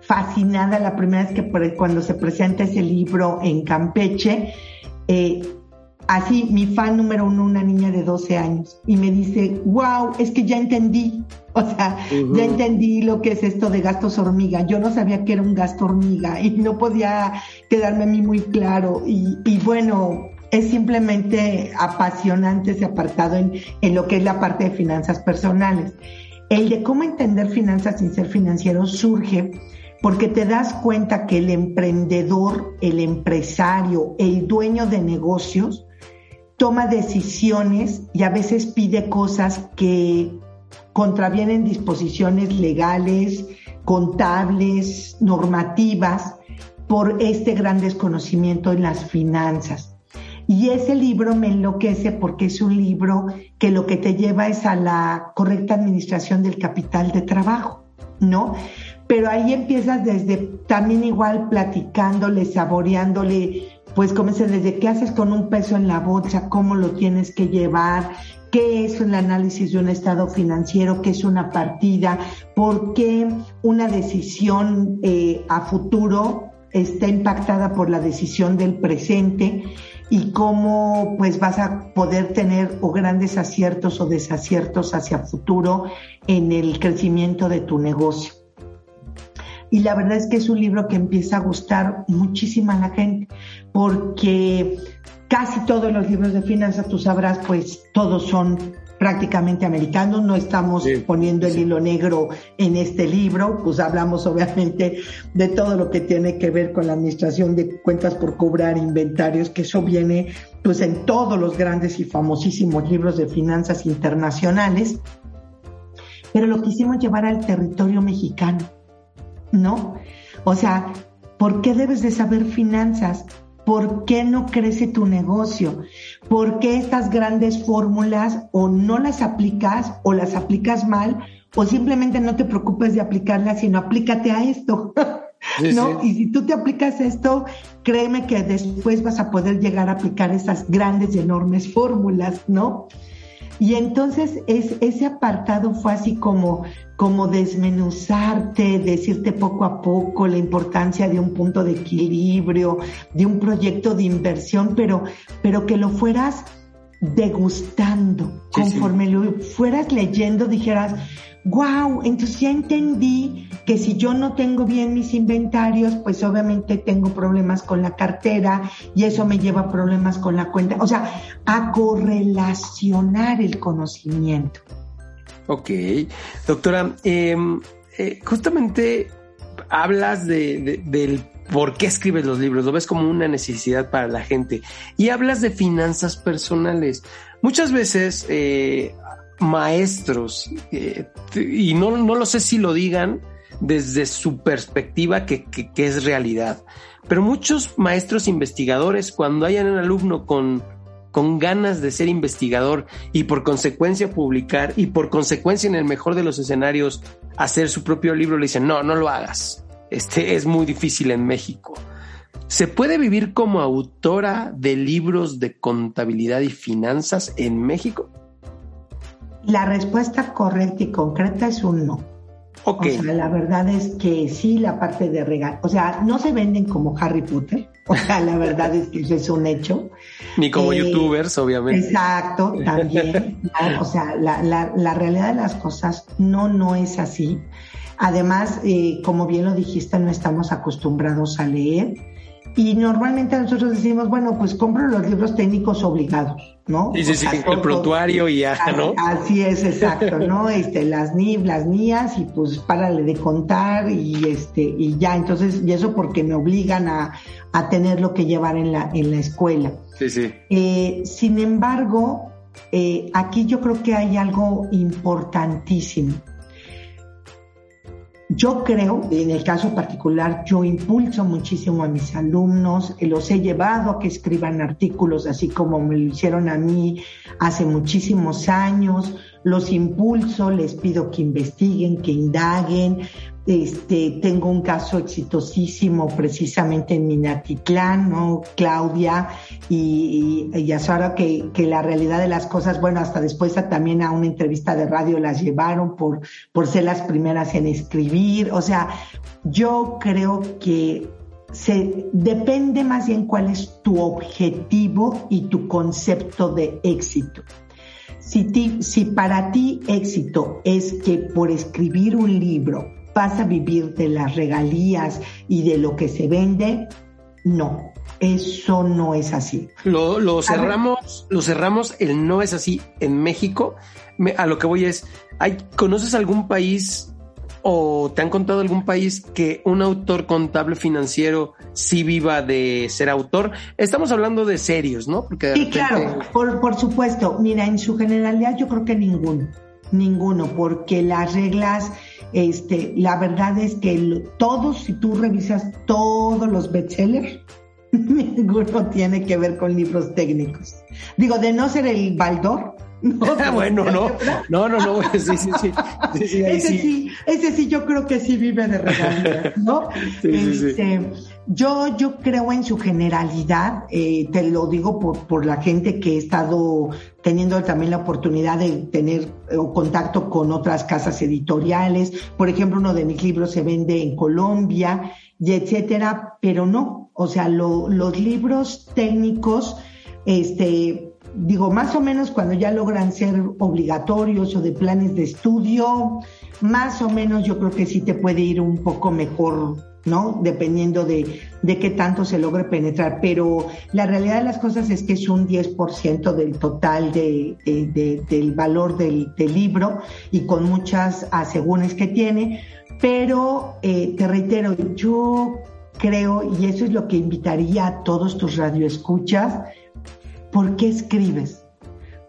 fascinada la primera vez que cuando se presenta ese libro en Campeche, eh, así mi fan número uno, una niña de 12 años, y me dice, wow, es que ya entendí, o sea, ya entendí lo que es esto de gastos hormiga. Yo no sabía que era un gasto hormiga y no podía quedarme a mí muy claro. Y, y bueno, es simplemente apasionante ese apartado en, en lo que es la parte de finanzas personales. El de cómo entender finanzas sin ser financiero surge porque te das cuenta que el emprendedor, el empresario, el dueño de negocios, toma decisiones y a veces pide cosas que contravienen disposiciones legales, contables, normativas, por este gran desconocimiento en las finanzas. Y ese libro me enloquece porque es un libro que lo que te lleva es a la correcta administración del capital de trabajo, ¿no? Pero ahí empiezas desde también igual platicándole, saboreándole, pues comienzas desde qué haces con un peso en la bolsa, cómo lo tienes que llevar, qué es el análisis de un estado financiero, qué es una partida, por qué una decisión eh, a futuro está impactada por la decisión del presente y cómo pues vas a poder tener o grandes aciertos o desaciertos hacia futuro en el crecimiento de tu negocio. Y la verdad es que es un libro que empieza a gustar muchísimo a la gente porque casi todos los libros de finanzas, tú sabrás, pues todos son prácticamente americanos, no estamos poniendo el hilo negro en este libro, pues hablamos obviamente de todo lo que tiene que ver con la administración de cuentas por cobrar, inventarios, que eso viene pues en todos los grandes y famosísimos libros de finanzas internacionales, pero lo quisimos llevar al territorio mexicano, ¿no? O sea, ¿por qué debes de saber finanzas? ¿Por qué no crece tu negocio? ¿Por qué estas grandes fórmulas o no las aplicas o las aplicas mal o simplemente no te preocupes de aplicarlas, sino aplícate a esto? ¿No? Y si tú te aplicas esto, créeme que después vas a poder llegar a aplicar esas grandes y enormes fórmulas, ¿no? Y entonces es, ese apartado fue así como, como desmenuzarte, decirte poco a poco la importancia de un punto de equilibrio, de un proyecto de inversión, pero, pero que lo fueras degustando, conforme lo fueras leyendo, dijeras, wow, entonces ya entendí que si yo no tengo bien mis inventarios, pues obviamente tengo problemas con la cartera y eso me lleva a problemas con la cuenta. O sea, a correlacionar el conocimiento. Ok, doctora, em, eh, justamente hablas de, del por qué escribes los libros, lo ves como una necesidad para la gente y hablas de finanzas personales. Muchas veces eh, maestros, eh, y no, no lo sé si lo digan desde su perspectiva que, que, es realidad, pero muchos maestros investigadores, cuando hayan un alumno con, con ganas de ser investigador y por consecuencia publicar y por consecuencia en el mejor de los escenarios hacer su propio libro, le dicen, no, no lo hagas. Este es muy difícil en México. ¿Se puede vivir como autora de libros de contabilidad y finanzas en México? La respuesta correcta y concreta es un no. Okay. O sea, la verdad es que sí, la parte de regal, o sea, no se venden como Harry Potter, o sea, la verdad es que eso es un hecho. Ni como eh, youtubers, obviamente. Exacto, también. o sea, la, la, la, realidad de las cosas no, no es así. Además, eh, como bien lo dijiste, no estamos acostumbrados a leer y normalmente nosotros decimos, bueno, pues compro los libros técnicos obligados, ¿no? Sí, sí, sí, el prontuario y ya, ¿no? Así es, exacto, ¿no? Este, las NIF, las mías, y pues párale de contar y este, y ya, entonces, y eso porque me obligan a, a tener lo que llevar en la, en la escuela. Sí, sí. Eh, sin embargo, eh, aquí yo creo que hay algo importantísimo yo creo, en el caso particular, yo impulso muchísimo a mis alumnos, los he llevado a que escriban artículos así como me lo hicieron a mí hace muchísimos años, los impulso, les pido que investiguen, que indaguen, este, tengo un caso exitosísimo precisamente en Minatitlán, ¿no? Claudia y, y, Azara, que, que la realidad de las cosas, bueno, hasta después también a una entrevista de radio las llevaron por, por ser las primeras en escribir. O sea, yo creo que se depende más bien cuál es tu objetivo y tu concepto de éxito. Si, ti, si para ti éxito es que por escribir un libro vas a vivir de las regalías y de lo que se vende, no, eso no es así. Lo, cerramos, lo cerramos, el no es así en México. a lo que voy es, ¿hay, ¿conoces algún país o te han contado algún país que un autor contable financiero sí viva de ser autor? Estamos hablando de serios, ¿no? Porque sí, claro, por, por supuesto. Mira, en su generalidad yo creo que ninguno, ninguno, porque las reglas este, la verdad es que todos, si tú revisas todos los bestsellers, Ninguno tiene que ver con libros técnicos. Digo, de no ser el Baldor. No, bueno, no, no, no, no, sí, sí, sí, ese sí. ese sí, yo creo que sí vive de regalías, ¿no? Este, yo, yo creo en su generalidad, eh, te lo digo por, por la gente que he estado teniendo también la oportunidad de tener eh, contacto con otras casas editoriales. Por ejemplo, uno de mis libros se vende en Colombia y etcétera, pero no, o sea, los libros técnicos, este, digo, más o menos cuando ya logran ser obligatorios o de planes de estudio, más o menos yo creo que sí te puede ir un poco mejor, ¿no? Dependiendo de, de qué tanto se logre penetrar. Pero la realidad de las cosas es que es un 10% del total de, del valor del, libro y con muchas asegúnes que tiene pero eh, te reitero, yo creo, y eso es lo que invitaría a todos tus radioescuchas, ¿por qué escribes?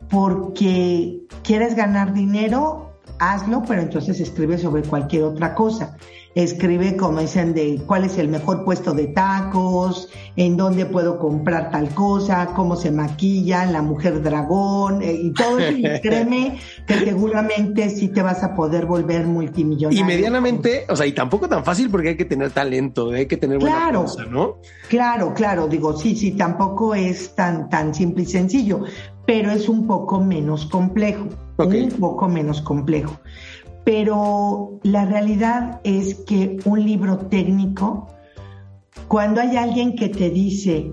Porque quieres ganar dinero, hazlo, pero entonces escribe sobre cualquier otra cosa escribe, como dicen, de cuál es el mejor puesto de tacos, en dónde puedo comprar tal cosa, cómo se maquilla, la mujer dragón, eh, y todo eso. Y créeme que seguramente sí te vas a poder volver multimillonario. Y medianamente, o sea, y tampoco tan fácil porque hay que tener talento, hay que tener buena claro, cosa, ¿no? Claro, claro, digo, sí, sí, tampoco es tan, tan simple y sencillo, pero es un poco menos complejo. Un poco menos complejo pero la realidad es que un libro técnico, cuando hay alguien que te dice,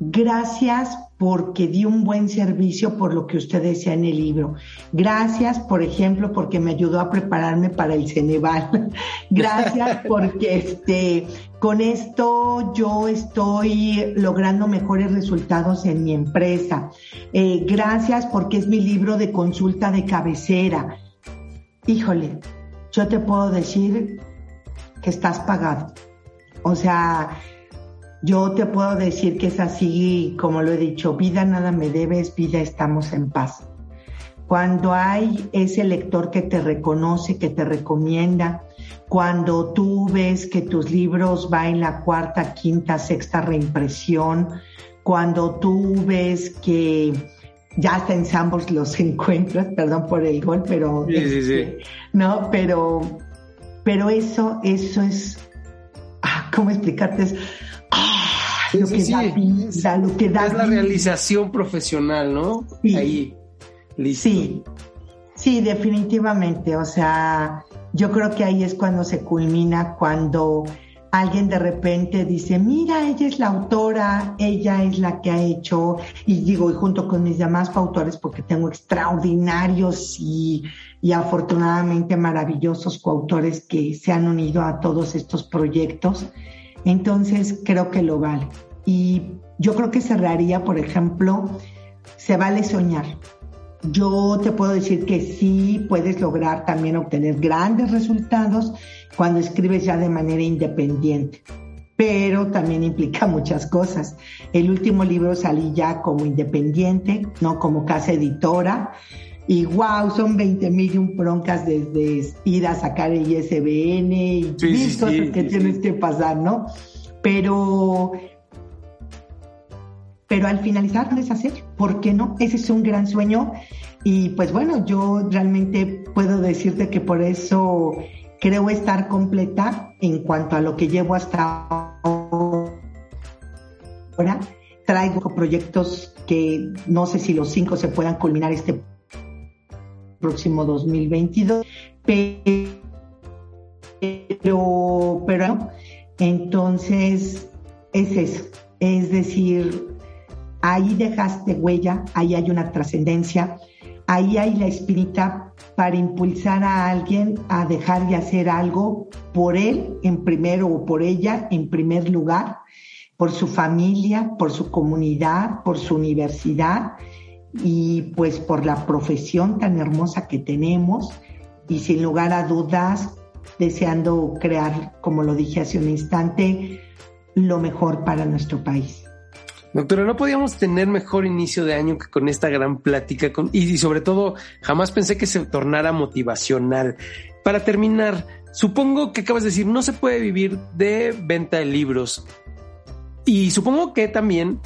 gracias porque di un buen servicio por lo que usted decía en el libro. Gracias, por ejemplo, porque me ayudó a prepararme para el Ceneval. Gracias porque este, con esto yo estoy logrando mejores resultados en mi empresa. Eh, gracias porque es mi libro de consulta de cabecera híjole, yo te puedo decir que estás pagado. O sea, yo te puedo decir que es así, como lo he dicho, vida nada me debes, vida estamos en paz. Cuando hay ese lector que te reconoce, que te recomienda, cuando tú ves que tus libros va en la cuarta, quinta, sexta reimpresión, cuando tú ves que ya hasta en Sambors los encuentras, perdón por el gol, pero sí, sí, sí. Este, no, pero pero eso eso es ah, cómo explicarte es ah, lo que da vida, lo que da es la realización profesional, ¿no? Ahí listo. Sí. Sí, definitivamente, o sea, yo creo que ahí es cuando se culmina cuando alguien de repente dice, mira, ella es la autora, ella es la que ha hecho, y digo, y junto con mis demás coautores, porque tengo extraordinarios y, y afortunadamente maravillosos coautores que se han unido a todos estos proyectos, entonces creo que lo vale. Y yo creo que cerraría, por ejemplo, se vale soñar. Yo te puedo decir que sí puedes lograr también obtener grandes resultados cuando escribes ya de manera independiente, pero también implica muchas cosas. El último libro salí ya como independiente, no como casa editora. Y wow, son 20 mil y un broncas desde ir a sacar el ISBN y mil cosas que tienes que pasar, ¿no? Pero pero al finalizar es hacer, ¿por qué no? Ese es un gran sueño y pues bueno, yo realmente puedo decirte que por eso creo estar completa en cuanto a lo que llevo hasta ahora. Traigo proyectos que no sé si los cinco se puedan culminar este próximo 2022, pero, pero entonces es eso, es decir, ahí dejaste huella, ahí hay una trascendencia, ahí hay la espírita para impulsar a alguien a dejar de hacer algo por él en primero o por ella en primer lugar, por su familia, por su comunidad, por su universidad y pues por la profesión tan hermosa que tenemos y sin lugar a dudas deseando crear, como lo dije hace un instante, lo mejor para nuestro país. Doctora, no podíamos tener mejor inicio de año que con esta gran plática con, y, sobre todo jamás pensé que se tornara motivacional. Para terminar, supongo que acabas de decir, no se puede vivir de venta de libros. Y supongo que también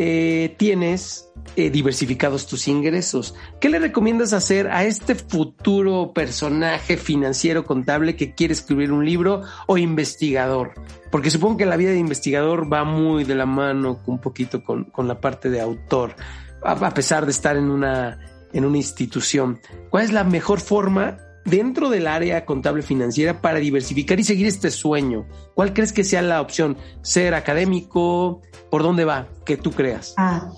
eh, tienes eh, diversificados tus ingresos. ¿Qué le recomiendas hacer a este futuro personaje financiero contable que quiere escribir un libro o investigador? Porque supongo que la vida de investigador va muy de la mano un poquito con, con la parte de autor, a, a pesar de estar en una, en una institución. ¿Cuál es la mejor forma dentro del área contable financiera para diversificar y seguir este sueño? ¿Cuál crees que sea la opción? ¿Ser académico? ¿Por dónde va? Que tú creas. Ah,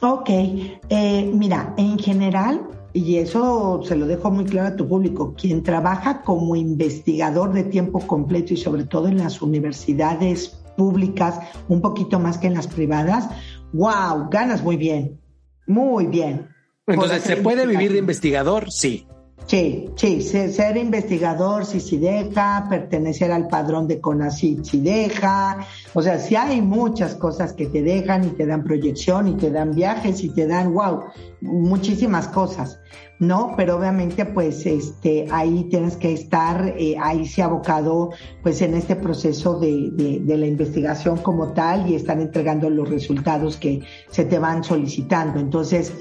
ok. Eh, mira, en general, y eso se lo dejo muy claro a tu público, quien trabaja como investigador de tiempo completo y sobre todo en las universidades públicas, un poquito más que en las privadas, wow, ganas muy bien, muy bien. Entonces, ¿se puede vivir de investigador? Sí. Sí, sí, ser investigador sí sí deja, pertenecer al padrón de CONACYT sí deja, o sea, sí hay muchas cosas que te dejan y te dan proyección y te dan viajes y te dan, wow, muchísimas cosas, ¿no? Pero obviamente pues este, ahí tienes que estar, eh, ahí se ha abocado pues en este proceso de, de, de la investigación como tal y están entregando los resultados que se te van solicitando. Entonces,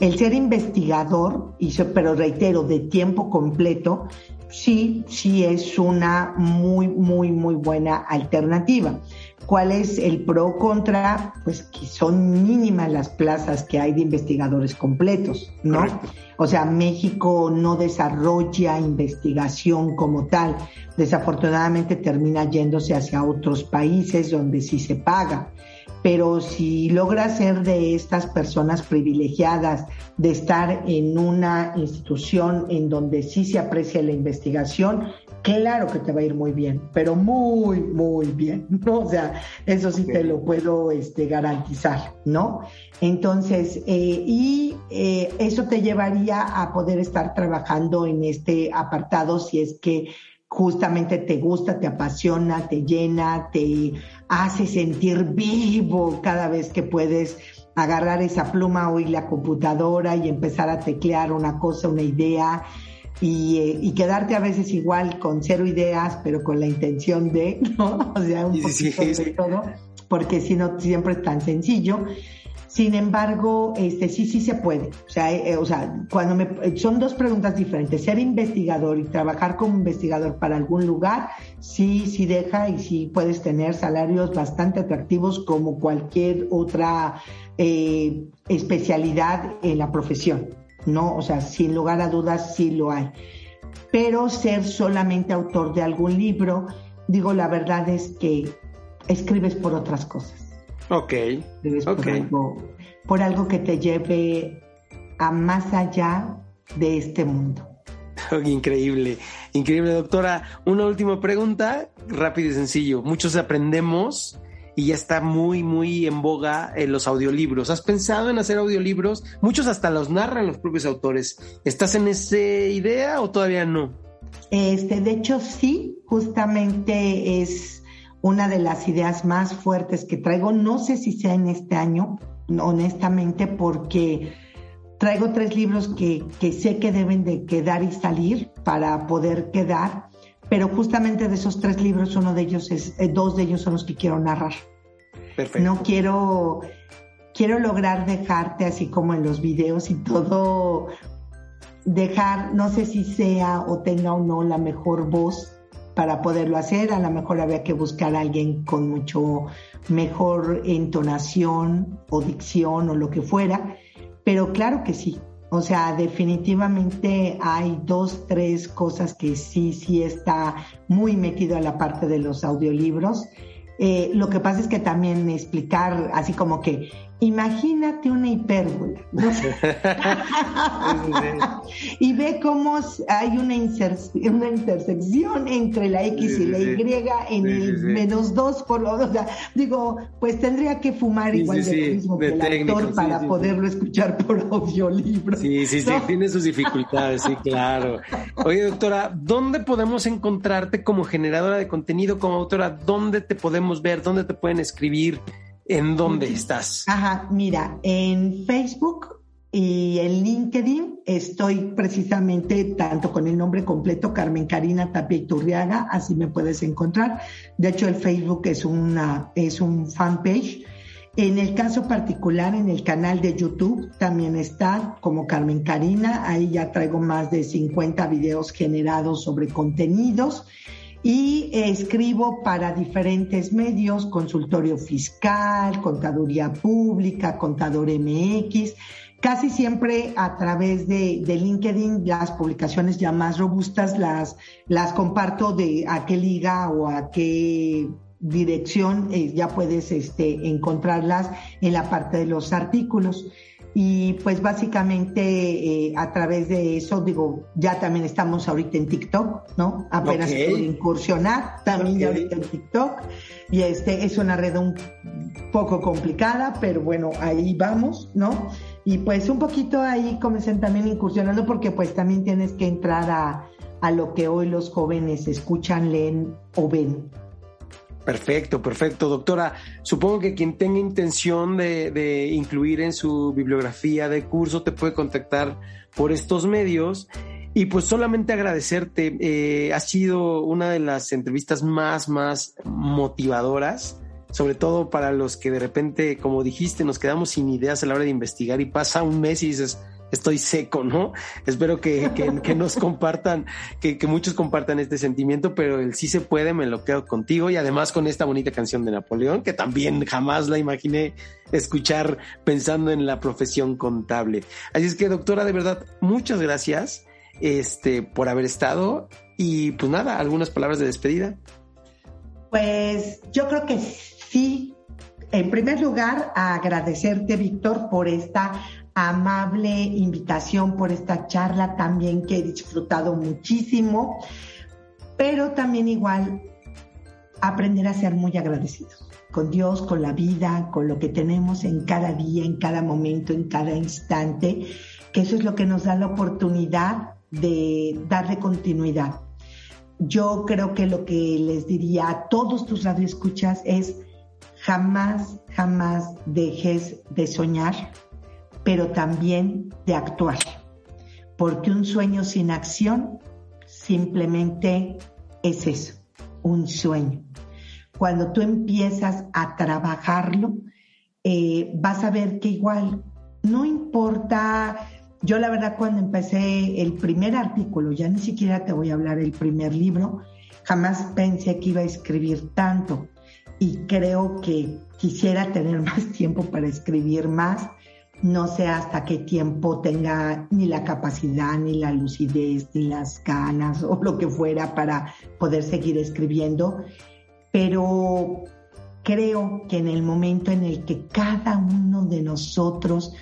el ser investigador, y pero reitero, de tiempo completo, sí, sí es una muy, muy, muy buena alternativa. ¿Cuál es el pro o contra? Pues que son mínimas las plazas que hay de investigadores completos, ¿no? O sea, México no desarrolla investigación como tal. Desafortunadamente termina yéndose hacia otros países donde sí se paga pero si logra ser de estas personas privilegiadas, de estar en una institución en donde sí se aprecia la investigación, claro que te va a ir muy bien, pero muy, muy bien, ¿no? O sea, eso sí te lo puedo este, garantizar, ¿no? Entonces, eh, y eh, eso te llevaría a poder estar trabajando en este apartado si es que justamente te gusta, te apasiona, te llena, te hace sentir vivo cada vez que puedes agarrar esa pluma o ir la computadora y empezar a teclear una cosa, una idea y, eh, y, quedarte a veces igual con cero ideas, pero con la intención de, ¿no? O sea, un poquito de todo, porque si no siempre es tan sencillo. Sin embargo, este sí, sí se puede. O sea, eh, o sea, cuando me, son dos preguntas diferentes. Ser investigador y trabajar como investigador para algún lugar, sí, sí deja y sí puedes tener salarios bastante atractivos como cualquier otra eh, especialidad en la profesión. No, o sea, sin lugar a dudas sí lo hay. Pero ser solamente autor de algún libro, digo, la verdad es que escribes por otras cosas. Ok. Por, algo, por algo que te lleve a más allá de este mundo. Increíble, increíble, doctora. Una última pregunta, rápido y sencillo. Muchos aprendemos y ya está muy, muy en boga en los audiolibros. ¿Has pensado en hacer audiolibros? Muchos hasta los narran los propios autores. ¿Estás en esa idea o todavía no? Este, de hecho, sí, justamente es una de las ideas más fuertes que traigo. No sé si sea en este año, honestamente, porque traigo tres libros que, que sé que deben de quedar y salir para poder quedar, pero justamente de esos tres libros, uno de ellos es, eh, dos de ellos son los que quiero narrar. Perfecto. No quiero, quiero lograr dejarte así como en los videos y todo, dejar, no sé si sea o tenga o no la mejor voz, para poderlo hacer. A lo mejor había que buscar a alguien con mucho mejor entonación o dicción o lo que fuera. Pero claro que sí. O sea, definitivamente hay dos, tres cosas que sí, sí está muy metido a la parte de los audiolibros. Eh, lo que pasa es que también explicar así como que Imagínate una hipérbola. y ve cómo hay una, una intersección entre la X y la Y en el menos dos por lo O sea, digo, pues tendría que fumar igual de lo mismo que el actor para poderlo escuchar por audiolibro. Sí, sí, sí, tiene sus dificultades, sí, claro. Oye, doctora, ¿dónde podemos encontrarte como generadora de contenido, como autora? ¿Dónde te podemos ver? ¿Dónde te pueden escribir? ¿En dónde estás? Ajá, mira, en Facebook y en LinkedIn estoy precisamente tanto con el nombre completo Carmen Karina Tapia Iturriaga, así me puedes encontrar. De hecho, el Facebook es una es un fanpage. En el caso particular, en el canal de YouTube también está como Carmen Karina. Ahí ya traigo más de 50 videos generados sobre contenidos y escribo para diferentes medios, consultorio fiscal, contaduría pública, contador MX casi siempre a través de, LinkedIn las publicaciones ya más robustas las, las comparto de a qué liga o a qué dirección eh, ya puedes este, encontrarlas en la parte de los artículos. Y pues básicamente eh, a través de eso, digo, ya también estamos ahorita en TikTok, ¿no? Apenas okay. incursionar, también ya ahorita en TikTok. Y este es una red un poco complicada, pero bueno, ahí vamos, ¿no? Y pues un poquito ahí comencé también incursionando porque pues también tienes que entrar a, a lo que hoy los jóvenes escuchan, leen o ven. Perfecto, perfecto. Doctora, supongo que quien tenga intención de, incluir en su bibliografía de curso te puede contactar por estos medios. Y pues solamente agradecerte, eh, ha sido una de las entrevistas más, más motivadoras sobre todo para los que de repente, como dijiste, nos quedamos sin ideas a la hora de investigar y pasa un mes y dices, estoy seco, ¿no? Espero que, que, nos compartan, que, que, muchos compartan este sentimiento, pero el sí se puede, me lo quedo contigo y además con esta bonita canción de Napoleón, que también jamás la imaginé escuchar pensando en la profesión contable. Así es que, doctora, de verdad, muchas gracias este, por haber estado y pues nada, algunas palabras de despedida. Pues yo creo que Sí, en primer lugar, agradecerte, Víctor, por esta amable invitación, por esta charla también que he disfrutado muchísimo, pero también igual aprender a ser muy agradecidos con Dios, con la vida, con lo que tenemos en cada día, en cada momento, en cada instante, que eso es lo que nos da la oportunidad de darle continuidad. Yo creo que lo que les diría a todos tus radioescuchas es Jamás, jamás dejes de soñar, pero también de actuar, porque un sueño sin acción simplemente es eso, un sueño. Cuando tú empiezas a trabajarlo, eh, vas a ver que igual no importa, yo la verdad cuando empecé el primer artículo, ya ni siquiera te voy a hablar del primer libro, jamás pensé que iba a escribir tanto y creo que quisiera tener más tiempo para escribir más. No sé hasta qué tiempo tenga ni la capacidad, ni la lucidez, ni las ganas o lo que fuera para poder seguir escribiendo, pero creo que en el momento en el que cada uno de nosotros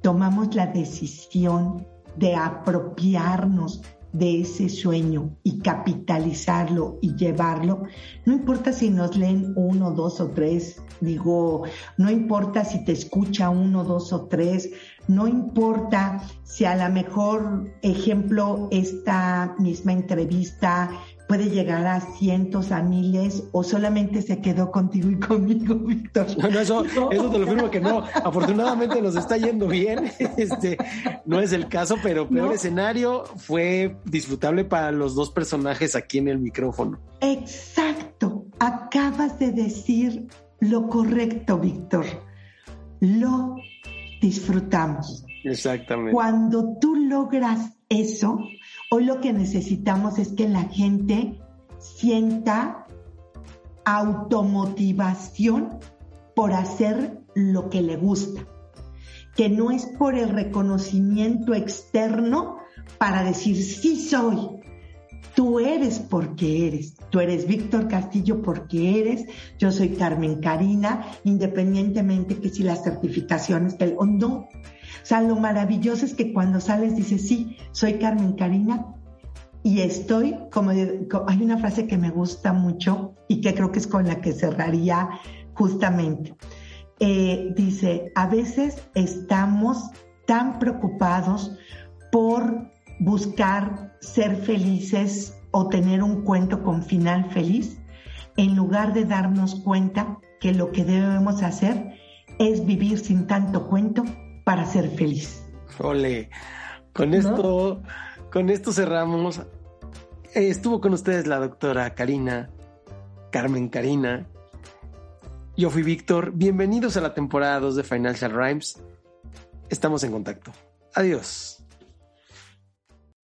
tomamos la decisión de apropiarnos de ese sueño y capitalizarlo y llevarlo, no importa si nos leen uno, dos o tres, digo, no importa si te escucha uno, dos o tres, no importa si a lo mejor, ejemplo, esta misma entrevista puede llegar a cientos, a miles, o solamente se quedó contigo y conmigo, Víctor. No, eso, eso te lo firmo que no. Afortunadamente nos está yendo bien. Este no es el caso, pero peor escenario fue disfrutable para los dos personajes aquí en el micrófono. Exacto. Acabas de decir lo correcto, Víctor. Lo disfrutamos. Exactamente. Cuando tú logras eso, Hoy lo que necesitamos es que la gente sienta automotivación por hacer lo que le gusta, que no es por el reconocimiento externo para decir sí soy. Tú eres porque eres. Tú eres Víctor Castillo porque eres. Yo soy Carmen Karina, independientemente que si las certificaciones o no. Sea, lo maravilloso es que cuando sales dices, sí, soy Carmen Karina y estoy, como hay una frase que me gusta mucho y que creo que es con la que cerraría justamente. Eh, dice, a veces estamos tan preocupados por buscar ser felices o tener un cuento con final feliz, en lugar de darnos cuenta que lo que debemos hacer es vivir sin tanto cuento para ser feliz. Ole, con esto, con esto cerramos. Eh, estuvo con ustedes la doctora Karina, Carmen Karina. Yo fui Víctor. Bienvenidos a la temporada 2 de Financial Rhymes. Estamos en contacto. Adiós.